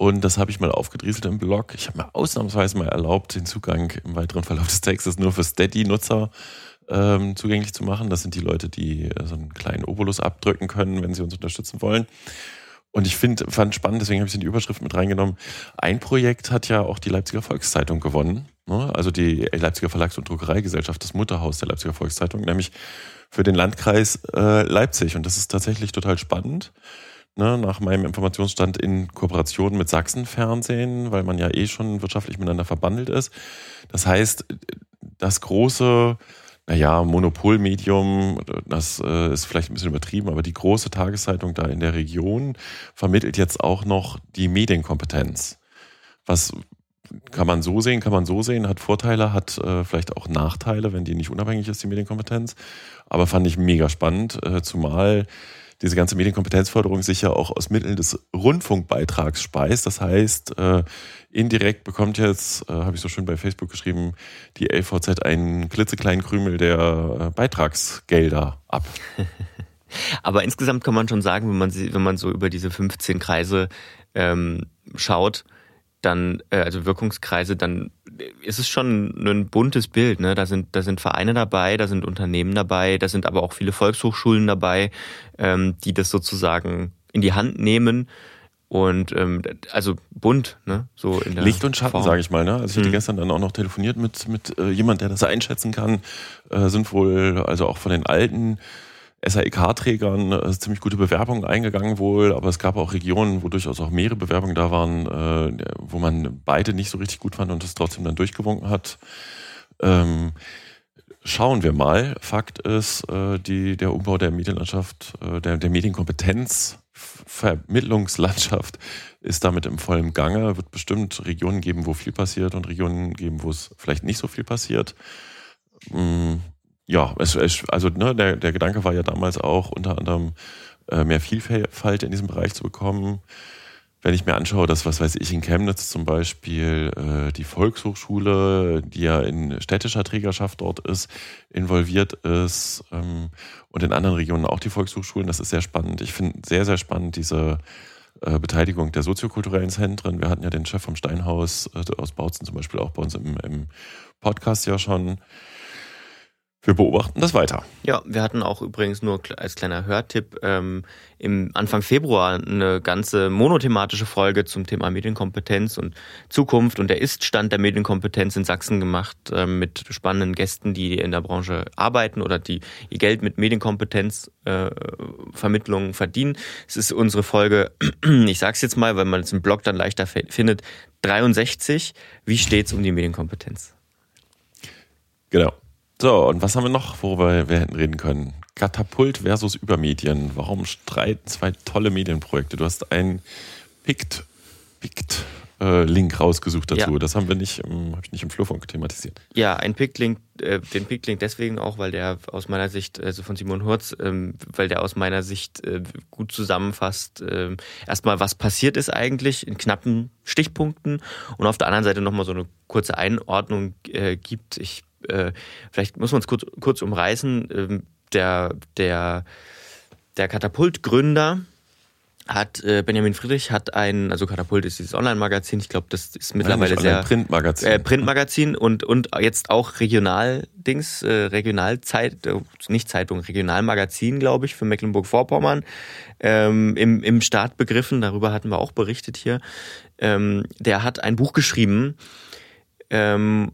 Und das habe ich mal aufgedrieselt im Blog. Ich habe mir ausnahmsweise mal erlaubt, den Zugang im weiteren Verlauf des Textes nur für Steady-Nutzer ähm, zugänglich zu machen. Das sind die Leute, die äh, so einen kleinen Obolus abdrücken können, wenn sie uns unterstützen wollen. Und ich finde, fand spannend, deswegen habe ich in die Überschrift mit reingenommen. Ein Projekt hat ja auch die Leipziger Volkszeitung gewonnen. Ne? Also die Leipziger Verlags- und Druckereigesellschaft, das Mutterhaus der Leipziger Volkszeitung, nämlich für den Landkreis äh, Leipzig. Und das ist tatsächlich total spannend ne, nach meinem Informationsstand in Kooperation mit Sachsenfernsehen, weil man ja eh schon wirtschaftlich miteinander verbandelt ist. Das heißt, das große, naja, Monopolmedium, das äh, ist vielleicht ein bisschen übertrieben, aber die große Tageszeitung da in der Region vermittelt jetzt auch noch die Medienkompetenz. Was kann man so sehen, kann man so sehen, hat Vorteile, hat äh, vielleicht auch Nachteile, wenn die nicht unabhängig ist, die Medienkompetenz. Aber fand ich mega spannend, äh, zumal diese ganze Medienkompetenzförderung sich ja auch aus Mitteln des Rundfunkbeitrags speist. Das heißt, äh, indirekt bekommt jetzt, äh, habe ich so schön bei Facebook geschrieben, die LVZ einen klitzekleinen Krümel der äh, Beitragsgelder ab. Aber insgesamt kann man schon sagen, wenn man, wenn man so über diese 15 Kreise ähm, schaut, dann, äh, also Wirkungskreise, dann ist es schon ein buntes Bild. Ne? Da, sind, da sind Vereine dabei, da sind Unternehmen dabei, da sind aber auch viele Volkshochschulen dabei, ähm, die das sozusagen in die Hand nehmen. Und ähm, also bunt, ne? So in der Licht und Schatten, sage ich mal. Ne? Also ich hatte hm. gestern dann auch noch telefoniert mit, mit äh, jemand, der das einschätzen kann. Äh, sind wohl also auch von den alten SAEK-Trägern äh, ziemlich gute Bewerbungen eingegangen wohl, aber es gab auch Regionen, wo durchaus auch mehrere Bewerbungen da waren, äh, wo man beide nicht so richtig gut fand und es trotzdem dann durchgewunken hat. Ähm, schauen wir mal. Fakt ist, äh, die, der Umbau der Medienlandschaft, äh, der, der Medienkompetenz, Vermittlungslandschaft ist damit im vollen Gange. Wird bestimmt Regionen geben, wo viel passiert und Regionen geben, wo es vielleicht nicht so viel passiert. Ja, es, es, also ne, der, der Gedanke war ja damals auch unter anderem äh, mehr Vielfalt in diesem Bereich zu bekommen wenn ich mir anschaue, dass, was weiß ich, in Chemnitz zum Beispiel äh, die Volkshochschule, die ja in städtischer Trägerschaft dort ist, involviert ist ähm, und in anderen Regionen auch die Volkshochschulen, das ist sehr spannend. Ich finde sehr, sehr spannend diese äh, Beteiligung der soziokulturellen Zentren. Wir hatten ja den Chef vom Steinhaus äh, aus Bautzen zum Beispiel auch bei uns im, im Podcast ja schon wir beobachten das weiter. Ja, wir hatten auch übrigens nur als kleiner Hörtipp ähm, im Anfang Februar eine ganze monothematische Folge zum Thema Medienkompetenz und Zukunft und der Ist-Stand der Medienkompetenz in Sachsen gemacht äh, mit spannenden Gästen, die in der Branche arbeiten oder die ihr Geld mit Medienkompetenzvermittlung äh, verdienen. Es ist unsere Folge, ich sag's jetzt mal, weil man es im Blog dann leichter findet, 63. Wie steht's um die Medienkompetenz? Genau. So, und was haben wir noch, worüber wir hätten reden können? Katapult versus Übermedien. Warum streiten zwei tolle Medienprojekte? Du hast einen Pict, Pict äh, Link rausgesucht dazu. Ja. Das haben wir nicht, ähm, habe ich nicht im Flurfunk thematisiert. Ja, ein Pict-Link, äh, den Pict-Link deswegen auch, weil der aus meiner Sicht, also von Simon Hurz, ähm, weil der aus meiner Sicht äh, gut zusammenfasst, äh, erstmal was passiert ist eigentlich in knappen Stichpunkten und auf der anderen Seite nochmal so eine kurze Einordnung äh, gibt. Ich äh, vielleicht muss man es kurz, kurz umreißen. Ähm, der, der, der Katapult-Gründer hat äh, Benjamin Friedrich hat ein, also Katapult ist dieses Online-Magazin, ich glaube, das ist mittlerweile Nein, sehr Printmagazin. Äh, Printmagazin und und jetzt auch Regional-Dings, äh, Regionalzeit, äh, nicht Zeitung, Regionalmagazin, glaube ich, für Mecklenburg-Vorpommern ähm, im im Staat begriffen. Darüber hatten wir auch berichtet hier. Ähm, der hat ein Buch geschrieben. Ähm,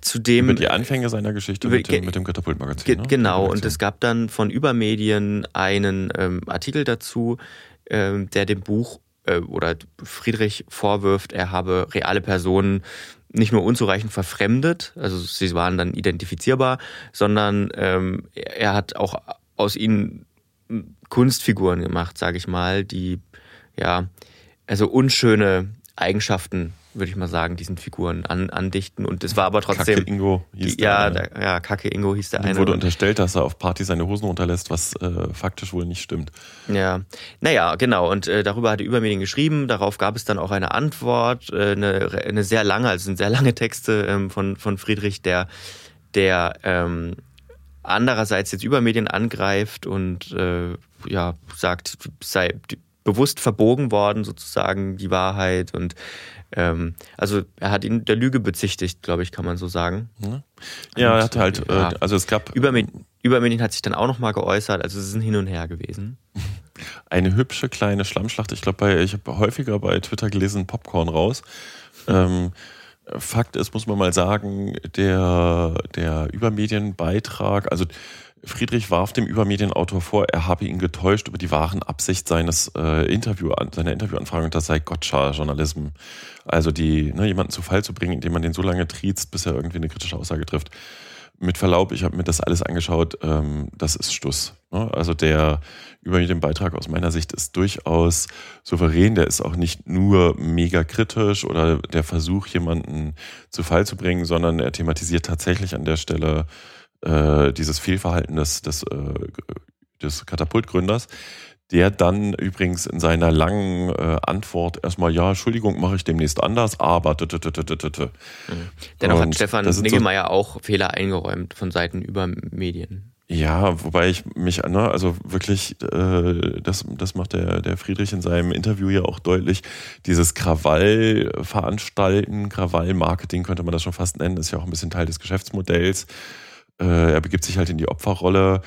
zu dem. Über die Anfänge seiner Geschichte mit dem, mit dem Katapultmagazin. Ne? Genau, und es gab dann von Übermedien einen ähm, Artikel dazu, ähm, der dem Buch äh, oder Friedrich vorwirft, er habe reale Personen nicht nur unzureichend verfremdet, also sie waren dann identifizierbar, sondern ähm, er hat auch aus ihnen Kunstfiguren gemacht, sage ich mal, die ja also unschöne Eigenschaften würde ich mal sagen, diesen Figuren an, andichten. Und es war aber trotzdem. Kacke Ingo hieß die, ja, der, ja, Kacke Ingo hieß der Ihm eine. wurde unterstellt, dass er auf Party seine Hosen runterlässt, was äh, faktisch wohl nicht stimmt. Ja, naja, genau. Und äh, darüber hatte Übermedien geschrieben. Darauf gab es dann auch eine Antwort, äh, eine, eine sehr lange, also sind sehr lange Texte ähm, von, von Friedrich, der, der ähm, andererseits jetzt Übermedien angreift und äh, ja, sagt, sei bewusst verbogen worden, sozusagen die Wahrheit und ähm, also er hat ihn der Lüge bezichtigt, glaube ich, kann man so sagen. Ja, er hatte halt, ja. Äh, also es gab. Übermedien, Übermedien hat sich dann auch nochmal geäußert, also es ist ein Hin und Her gewesen. Eine hübsche kleine Schlammschlacht. Ich glaube, ich habe häufiger bei Twitter gelesen, Popcorn raus. Ähm, Fakt ist, muss man mal sagen, der, der Übermedienbeitrag, also Friedrich warf dem Übermedienautor vor, er habe ihn getäuscht über die wahren Absicht seines äh, Interview, seiner Interviewanfrage und das sei Gotcha-Journalism. Also die, ne, jemanden zu Fall zu bringen, indem man den so lange triezt, bis er irgendwie eine kritische Aussage trifft. Mit Verlaub, ich habe mir das alles angeschaut, ähm, das ist Stuss. Ne? Also der Übermedienbeitrag aus meiner Sicht ist durchaus souverän, der ist auch nicht nur mega kritisch oder der Versuch, jemanden zu Fall zu bringen, sondern er thematisiert tatsächlich an der Stelle äh, dieses Fehlverhalten des, des, äh, des Katapultgründers, der dann übrigens in seiner langen äh, Antwort erstmal, ja, Entschuldigung, mache ich demnächst anders, aber t -t -t mhm. Dennoch hat Stefan Niggemeier so, auch Fehler eingeräumt von Seiten über Medien. Ja, wobei ich mich, ne, also wirklich, äh, das, das macht der, der Friedrich in seinem Interview ja auch deutlich, dieses Krawall veranstalten, Krawall-Marketing könnte man das schon fast nennen, ist ja auch ein bisschen Teil des Geschäftsmodells. Äh, er begibt sich halt in die Opferrolle.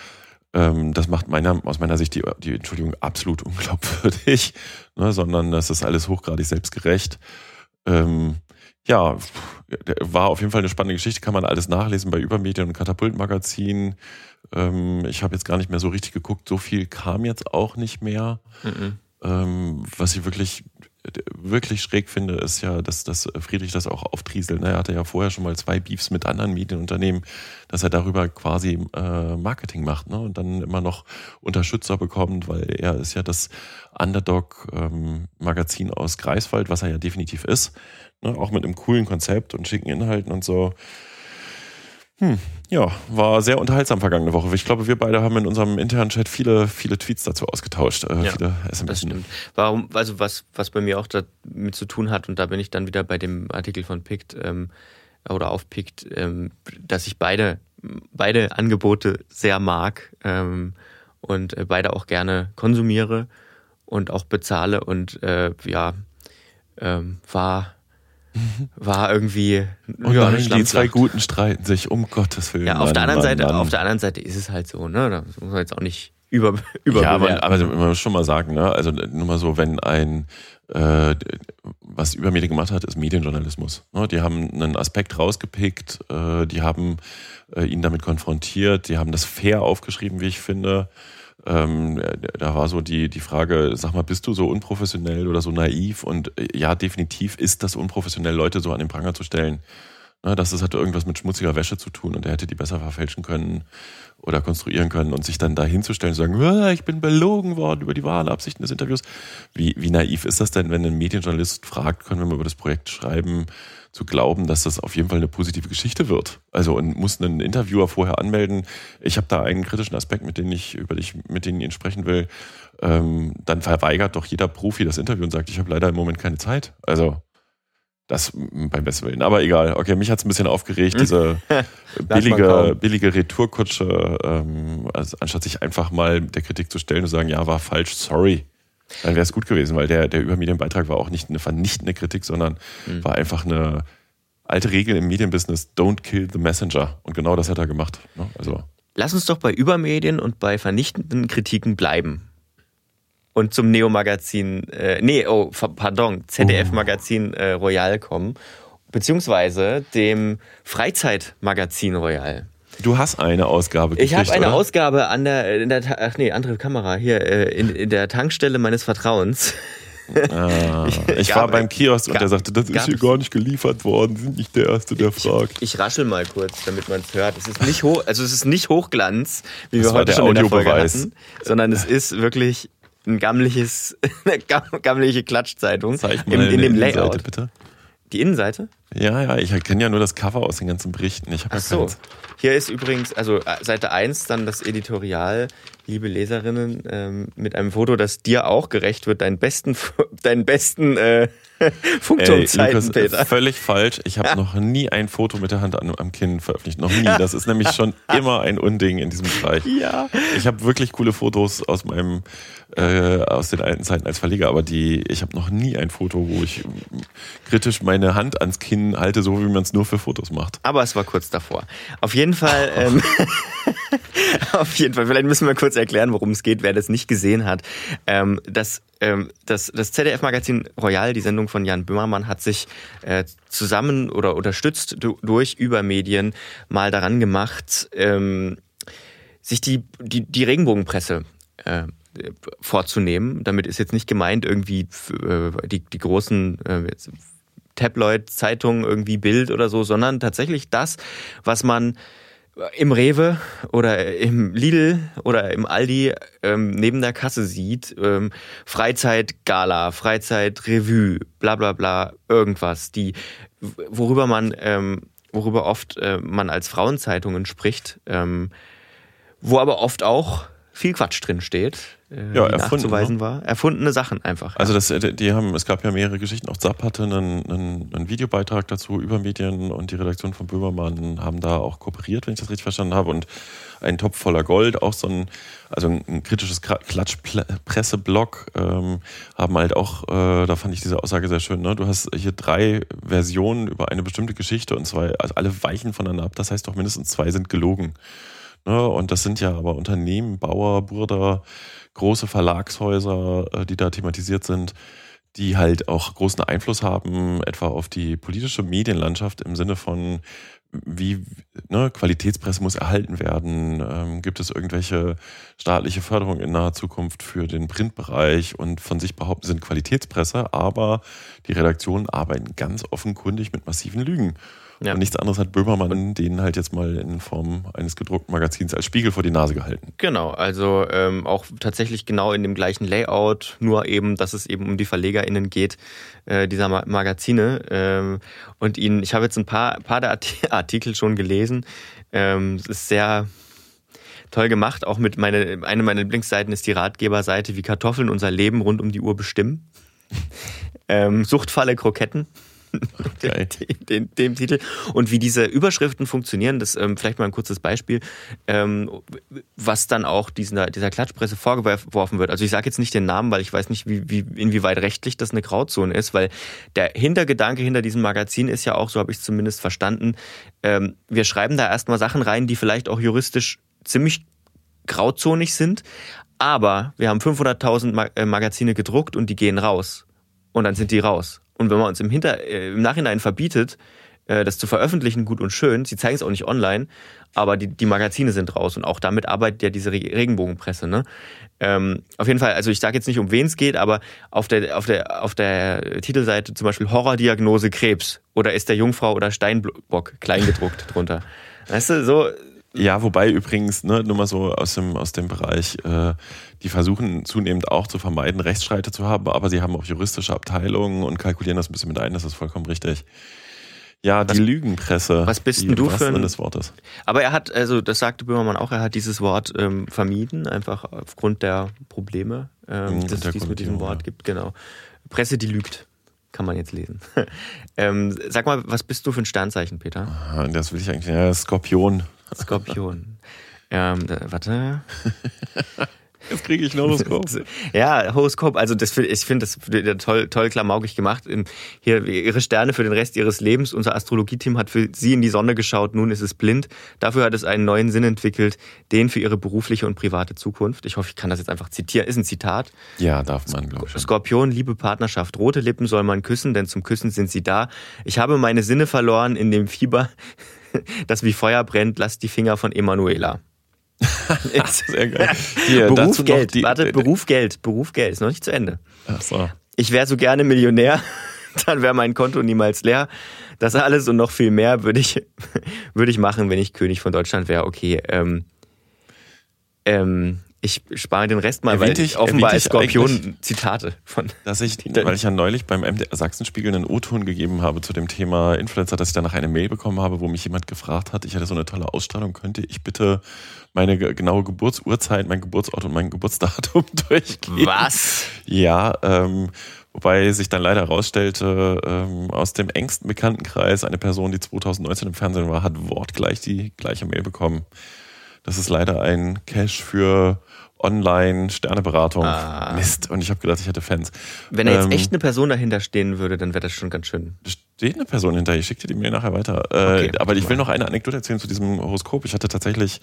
Ähm, das macht meiner, aus meiner Sicht die, die Entschuldigung absolut unglaubwürdig, ne, sondern das ist alles hochgradig selbstgerecht. Ähm, ja, war auf jeden Fall eine spannende Geschichte, kann man alles nachlesen bei Übermedien und Katapultmagazin. Ähm, ich habe jetzt gar nicht mehr so richtig geguckt, so viel kam jetzt auch nicht mehr. Mhm. Ähm, was ich wirklich wirklich schräg finde, ist ja, dass, dass Friedrich das auch auftrieselt. Er hatte ja vorher schon mal zwei Beefs mit anderen Medienunternehmen, dass er darüber quasi äh, Marketing macht ne? und dann immer noch Unterstützer bekommt, weil er ist ja das Underdog-Magazin ähm, aus Greifswald, was er ja definitiv ist. Ne? Auch mit einem coolen Konzept und schicken Inhalten und so. Hm, ja, war sehr unterhaltsam vergangene Woche. Ich glaube, wir beide haben in unserem internen Chat viele, viele Tweets dazu ausgetauscht. Äh, ja, viele SMS. Das stimmt. Warum, also was, was bei mir auch damit zu tun hat, und da bin ich dann wieder bei dem Artikel von Pict ähm, oder auf Pict, ähm, dass ich beide, beide Angebote sehr mag ähm, und äh, beide auch gerne konsumiere und auch bezahle und äh, ja, ähm, war war irgendwie und ja, die zwei Guten streiten sich um Gottes Willen. Ja, auf Mann, der anderen Mann, Seite, Mann. auf der anderen Seite ist es halt so, ne? Da muss man jetzt auch nicht über über. Ja, aber, aber man muss schon mal sagen, ne? Also nur mal so, wenn ein äh, was Übermedien gemacht hat, ist Medienjournalismus. Ne? Die haben einen Aspekt rausgepickt, äh, die haben äh, ihn damit konfrontiert, die haben das fair aufgeschrieben, wie ich finde. Ähm, da war so die, die Frage, sag mal, bist du so unprofessionell oder so naiv? Und äh, ja, definitiv ist das unprofessionell, Leute so an den Pranger zu stellen. Na, das ist, hat irgendwas mit schmutziger Wäsche zu tun und er hätte die besser verfälschen können oder konstruieren können und sich dann da hinzustellen und sagen, ich bin belogen worden über die wahren Absichten des Interviews. Wie, wie naiv ist das denn, wenn ein Medienjournalist fragt, können wir mal über das Projekt schreiben? zu glauben, dass das auf jeden Fall eine positive Geschichte wird. Also und muss einen Interviewer vorher anmelden. Ich habe da einen kritischen Aspekt, mit dem ich über dich, mit dem ich sprechen will. Ähm, dann verweigert doch jeder Profi das Interview und sagt, ich habe leider im Moment keine Zeit. Also das beim besten Willen. Aber egal. Okay, mich hat es ein bisschen aufgeregt, diese billige, billige Retourkutsche, ähm, also anstatt sich einfach mal der Kritik zu stellen und zu sagen, ja, war falsch, sorry. Dann wäre es gut gewesen, weil der, der Übermedienbeitrag war auch nicht eine vernichtende Kritik, sondern mhm. war einfach eine alte Regel im Medienbusiness, don't kill the messenger. Und genau das hat er gemacht. Ne? Also. Lass uns doch bei Übermedien und bei vernichtenden Kritiken bleiben. Und zum Neo-Magazin, äh, nee, oh, pardon, ZDF-Magazin äh, Royal kommen. Beziehungsweise dem Freizeitmagazin Royal. Du hast eine Ausgabe gekriegt, Ich habe eine oder? Ausgabe an der, in der, ach nee, andere Kamera, hier, äh, in, in der Tankstelle meines Vertrauens. Ah, ich war beim Kiosk und der sagte, das ist hier gar nicht geliefert worden, sind nicht der Erste, der fragt. Ich, ich raschel mal kurz, damit man es hört. Es ist nicht hoch, also es ist nicht Hochglanz, wie das wir heute schon in der Folge hatten, sondern es ist wirklich ein gammeliges, eine gammelige Klatschzeitung Zeig mal in, in dem Layout. Seite, bitte. Die Innenseite? Ja, ja, ich kenne ja nur das Cover aus den ganzen Berichten. Ich Ach ja so. Hier ist übrigens, also äh, Seite 1 dann das Editorial, liebe Leserinnen, ähm, mit einem Foto, das dir auch gerecht wird, deinen besten, deinen besten äh, Funkturmzeiten, Peter. Völlig falsch. Ich habe noch nie ein Foto mit der Hand am, am Kinn veröffentlicht. Noch nie. Das ist nämlich schon immer ein Unding in diesem Bereich. Ja. Ich habe wirklich coole Fotos aus meinem äh, aus den alten Zeiten als Verleger, aber die, ich habe noch nie ein Foto, wo ich kritisch meine Hand ans Kinn halte, so wie man es nur für Fotos macht. Aber es war kurz davor. Auf jeden Fall, ähm, auf jeden Fall, vielleicht müssen wir kurz erklären, worum es geht, wer das nicht gesehen hat. Ähm, das ähm, das, das ZDF-Magazin Royal, die Sendung von Jan Böhmermann, hat sich äh, zusammen oder unterstützt durch Übermedien mal daran gemacht, ähm, sich die, die, die Regenbogenpresse äh, vorzunehmen. Damit ist jetzt nicht gemeint irgendwie äh, die, die großen äh, Tabloid-Zeitungen irgendwie Bild oder so, sondern tatsächlich das, was man im Rewe oder im Lidl oder im Aldi ähm, neben der Kasse sieht, ähm, Freizeitgala, Freizeitrevue, bla bla bla, irgendwas, die, worüber man, ähm, worüber oft äh, man als Frauenzeitungen spricht, ähm, wo aber oft auch viel Quatsch drin steht, äh, ja, nachzuweisen ne? war. Erfundene Sachen einfach. Also das, äh, die haben, es gab ja mehrere Geschichten. Auch Zapp hatte einen, einen, einen, Videobeitrag dazu über Medien und die Redaktion von Böhmermann haben da auch kooperiert, wenn ich das richtig verstanden habe. Und ein Topf voller Gold, auch so ein, also ein, ein kritisches Klatschpresseblock, ähm, haben halt auch, äh, da fand ich diese Aussage sehr schön, ne? Du hast hier drei Versionen über eine bestimmte Geschichte und zwei, also alle weichen voneinander ab. Das heißt doch mindestens zwei sind gelogen. Ne? Und das sind ja aber Unternehmen, Bauer, Burda, große Verlagshäuser, äh, die da thematisiert sind, die halt auch großen Einfluss haben, etwa auf die politische Medienlandschaft im Sinne von, wie ne, Qualitätspresse muss erhalten werden? Ähm, gibt es irgendwelche staatliche Förderung in naher Zukunft für den Printbereich und von sich behaupten, sind Qualitätspresse, aber die Redaktionen arbeiten ganz offenkundig mit massiven Lügen. Ja. Und nichts anderes hat Böhmermann denen halt jetzt mal in Form eines gedruckten Magazins als Spiegel vor die Nase gehalten. Genau, also ähm, auch tatsächlich genau in dem gleichen Layout, nur eben, dass es eben um die VerlegerInnen geht, äh, dieser Ma Magazine. Ähm, und ihnen, ich habe jetzt ein paar, paar der Artikel schon gelesen. Ähm, es ist sehr toll gemacht. Auch mit meine, eine meiner Lieblingsseiten ist die Ratgeberseite, wie Kartoffeln unser Leben rund um die Uhr bestimmen. ähm, Suchtfalle Kroketten. Okay. Den, den, dem Titel. Und wie diese Überschriften funktionieren, das ähm, vielleicht mal ein kurzes Beispiel, ähm, was dann auch diesen, dieser Klatschpresse vorgeworfen wird. Also ich sage jetzt nicht den Namen, weil ich weiß nicht, wie, wie, inwieweit rechtlich das eine Grauzone ist, weil der Hintergedanke hinter diesem Magazin ist ja auch, so habe ich es zumindest verstanden, ähm, wir schreiben da erstmal Sachen rein, die vielleicht auch juristisch ziemlich grauzonig sind, aber wir haben 500.000 äh, Magazine gedruckt und die gehen raus. Und dann sind die raus. Und wenn man uns im, Hinter äh, im Nachhinein verbietet, äh, das zu veröffentlichen, gut und schön, sie zeigen es auch nicht online, aber die, die Magazine sind raus und auch damit arbeitet ja diese Regenbogenpresse. Ne? Ähm, auf jeden Fall, also ich sage jetzt nicht, um wen es geht, aber auf der, auf, der, auf der Titelseite zum Beispiel Horrordiagnose Krebs oder ist der Jungfrau oder Steinbock kleingedruckt drunter. Weißt du, so, ja, wobei übrigens, ne, nur mal so aus dem, aus dem Bereich, äh, die versuchen zunehmend auch zu vermeiden, Rechtsstreite zu haben, aber sie haben auch juristische Abteilungen und kalkulieren das ein bisschen mit ein, das ist vollkommen richtig. Ja, die was, Lügenpresse. Was bist denn du für ein... des Wortes. Aber er hat, also das sagte Böhmermann auch, er hat dieses Wort ähm, vermieden, einfach aufgrund der Probleme, ähm, dass es mit diesem Wort ja. gibt, genau. Presse, die lügt kann man jetzt lesen. ähm, sag mal, was bist du für ein Sternzeichen, Peter? Das will ich eigentlich. Ja, Skorpion. Skorpion. ähm, warte. Jetzt kriege ich ein Horoskop. ja, Horoskop. Also das, ich finde das toll, toll klamaukig gemacht. Hier ihre Sterne für den Rest ihres Lebens. Unser Astrologieteam hat für sie in die Sonne geschaut. Nun ist es blind. Dafür hat es einen neuen Sinn entwickelt, den für ihre berufliche und private Zukunft. Ich hoffe, ich kann das jetzt einfach zitieren. Ist ein Zitat. Ja, darf man, glaube ich. Skorpion, liebe Partnerschaft. Rote Lippen soll man küssen, denn zum Küssen sind sie da. Ich habe meine Sinne verloren in dem Fieber, das wie Feuer brennt. Lass die Finger von Emanuela. Sehr geil. Hier, Beruf Geld. Die, Warte, Beruf Geld. Beruf Geld. Ist noch nicht zu Ende. Ach so. Ich wäre so gerne Millionär, dann wäre mein Konto niemals leer. Das alles und noch viel mehr würde ich, würde ich machen, wenn ich König von Deutschland wäre. Okay. Ähm, ähm, ich spare den Rest mal, weil ich offenbar als Skorpion Zitate von. Dass ich, weil ich ja neulich beim MDR Sachsenspiegel einen O-Ton gegeben habe zu dem Thema Influencer, dass ich danach eine Mail bekommen habe, wo mich jemand gefragt hat, ich hätte so eine tolle Ausstrahlung, könnte ich bitte meine genaue Geburtsurzeit, mein Geburtsort und mein Geburtsdatum durchgehen? Was? Ja, ähm, Wobei sich dann leider herausstellte, ähm, aus dem engsten Bekanntenkreis, eine Person, die 2019 im Fernsehen war, hat wortgleich die gleiche Mail bekommen. Das ist leider ein Cash für Online-Sterneberatung. Ah. Mist. Und ich habe gedacht, ich hätte Fans. Wenn da jetzt ähm, echt eine Person dahinter stehen würde, dann wäre das schon ganz schön. Steht eine Person hinter. Ich schicke dir die Mail nachher weiter. Äh, okay, aber ich will noch eine Anekdote erzählen zu diesem Horoskop. Ich hatte tatsächlich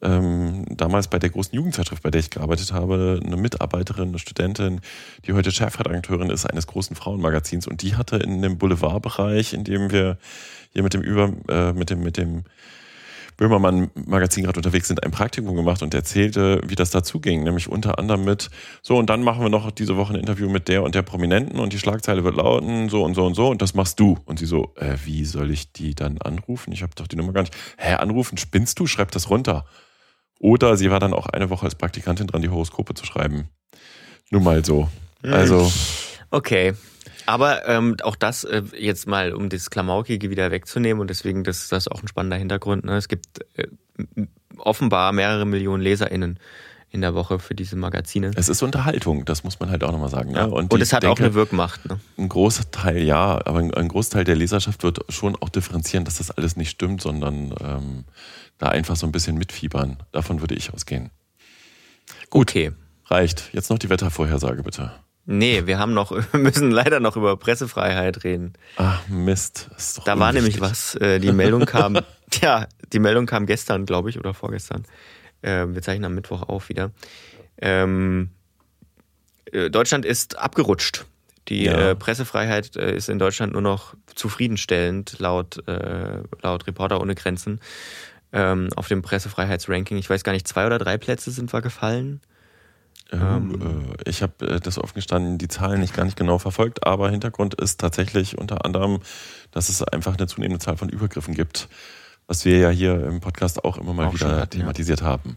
ähm, damals bei der großen Jugendzeitschrift, bei der ich gearbeitet habe, eine Mitarbeiterin, eine Studentin, die heute Chefredakteurin ist eines großen Frauenmagazins. Und die hatte in dem Boulevardbereich, in dem wir hier mit dem Über, äh, mit dem, mit dem Böhmermann-Magazin gerade unterwegs sind, ein Praktikum gemacht und erzählte, wie das dazu ging. Nämlich unter anderem mit, so und dann machen wir noch diese Woche ein Interview mit der und der Prominenten und die Schlagzeile wird lauten, so und so und so und das machst du. Und sie so, äh, wie soll ich die dann anrufen? Ich habe doch die Nummer gar nicht. Hä, anrufen, spinnst du? Schreib das runter. Oder sie war dann auch eine Woche als Praktikantin dran, die Horoskope zu schreiben. Nur mal so. Also. Okay. Aber ähm, auch das äh, jetzt mal, um das Klamaukige wieder wegzunehmen und deswegen, das, das ist auch ein spannender Hintergrund. Ne? Es gibt äh, offenbar mehrere Millionen LeserInnen in der Woche für diese Magazine. Es ist Unterhaltung, das muss man halt auch nochmal sagen. Ne? Ja. Und, und es hat denke, auch eine Wirkmacht. Ne? Ein Großteil, ja, aber ein, Großteil der Leserschaft wird schon auch differenzieren, dass das alles nicht stimmt, sondern ähm, da einfach so ein bisschen mitfiebern. Davon würde ich ausgehen. Gut, okay. reicht. Jetzt noch die Wettervorhersage bitte. Nee, wir haben noch, wir müssen leider noch über Pressefreiheit reden. Ach Mist. da war nämlich was. Äh, die Meldung kam, ja, die Meldung kam gestern, glaube ich, oder vorgestern. Ähm, wir zeichnen am Mittwoch auf wieder. Ähm, äh, Deutschland ist abgerutscht. Die Ja. äh, Pressefreiheit äh, ist in Deutschland nur noch zufriedenstellend, laut, äh, laut Reporter ohne Grenzen. Ähm, auf dem Pressefreiheitsranking. Ich weiß gar nicht, zwei oder drei Plätze sind wir gefallen. Ähm, äh, ich habe äh, das offen gestanden, die Zahlen nicht gar nicht genau verfolgt, aber Hintergrund ist tatsächlich unter anderem, dass es einfach eine zunehmende Zahl von Übergriffen gibt, was wir ja hier im Podcast auch immer mal Auch wieder hatten, ja. thematisiert haben.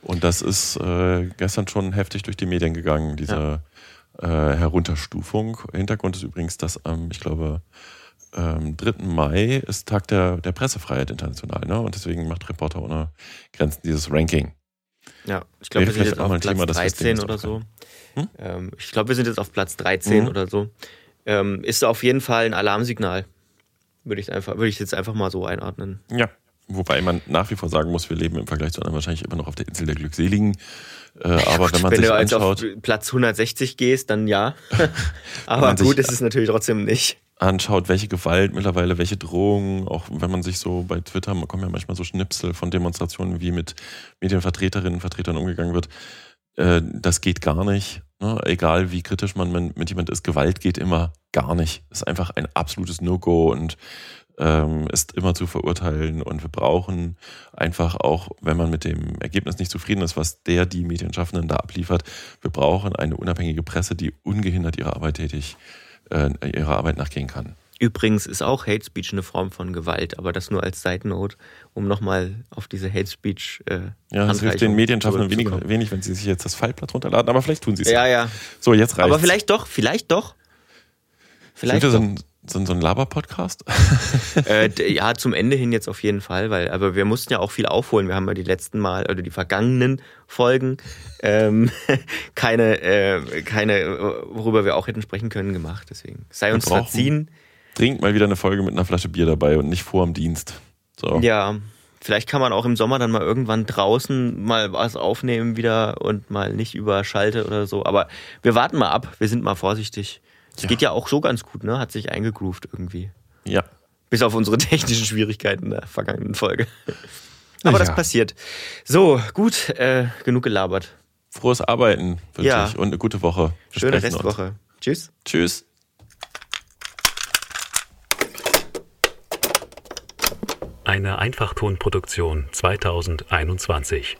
Und das ist äh, gestern schon heftig durch die Medien gegangen, diese äh, Herunterstufung. Hintergrund ist übrigens, dass am, ich glaube, ähm, 3. Mai ist Tag der, der Pressefreiheit international, ne? Und deswegen macht Reporter ohne Grenzen dieses Ranking. Ja, ich glaube, Wäre wir sind jetzt auf Platz Thema, wir 13 demnächst oder so. Ähm, ich glaube, wir sind jetzt auf Platz 13 Mhm. oder so. Ähm, ist auf jeden Fall ein Alarmsignal. Würde ich, einfach, würde ich jetzt einfach mal so einordnen. Ja. Wobei man nach wie vor sagen muss, wir leben im Vergleich zu anderen wahrscheinlich immer noch auf der Insel der Glückseligen. Äh, aber wenn man Wenn sich du jetzt anschaut, auf Platz 160 gehst, dann ja. Aber man sich- gut ist es natürlich trotzdem nicht. Anschaut, welche Gewalt mittlerweile, welche Drohungen, auch wenn man sich so bei Twitter, man kommen ja manchmal so Schnipsel von Demonstrationen, wie mit Medienvertreterinnen und Vertretern umgegangen wird, äh, das geht gar nicht. Ne? Egal wie kritisch man mit jemand ist, Gewalt geht immer gar nicht. Ist einfach ein absolutes No-Go und ähm, ist immer zu verurteilen. Und wir brauchen einfach auch, wenn man mit dem Ergebnis nicht zufrieden ist, was der, die Medienschaffenden da abliefert, wir brauchen eine unabhängige Presse, die ungehindert ihre Arbeit tätig, äh, ihrer Arbeit nachgehen kann. Übrigens ist auch Hate Speech eine Form von Gewalt, aber das nur als Side Note, um nochmal auf diese Hate Speech äh, Ja, das hilft den Medienschaffenden wenig, wenig, wenn sie sich jetzt das Fallblatt runterladen, aber vielleicht tun sie es. Ja, ja. So, jetzt reicht's. Aber vielleicht doch, vielleicht doch. Vielleicht wir so doch. ein, so ein, so ein Laber-Podcast? Äh, ja, zum Ende hin jetzt auf jeden Fall, weil, aber wir mussten ja auch viel aufholen. Wir haben ja die letzten Mal, oder die vergangenen Folgen, ähm, keine, äh, keine, worüber wir auch hätten sprechen können, gemacht. Deswegen sei uns verziehen. Dringend mal wieder eine Folge mit einer Flasche Bier dabei und nicht vor dem Dienst. So. Ja, vielleicht kann man auch im Sommer dann mal irgendwann draußen mal was aufnehmen wieder und mal nicht überschalte oder so. Aber wir warten mal ab, wir sind mal vorsichtig. Es Ja. geht ja auch so ganz gut, ne? Hat sich eingegroovt irgendwie. Ja. Bis auf unsere technischen Schwierigkeiten in der vergangenen Folge. Aber das Ja. passiert. So, gut, äh, genug gelabert. Frohes Arbeiten wünsche Ja. ich und eine gute Woche. Wir Schöne sprechen uns. Restwoche. Tschüss. Tschüss. Eine Einfachtonproduktion 2021.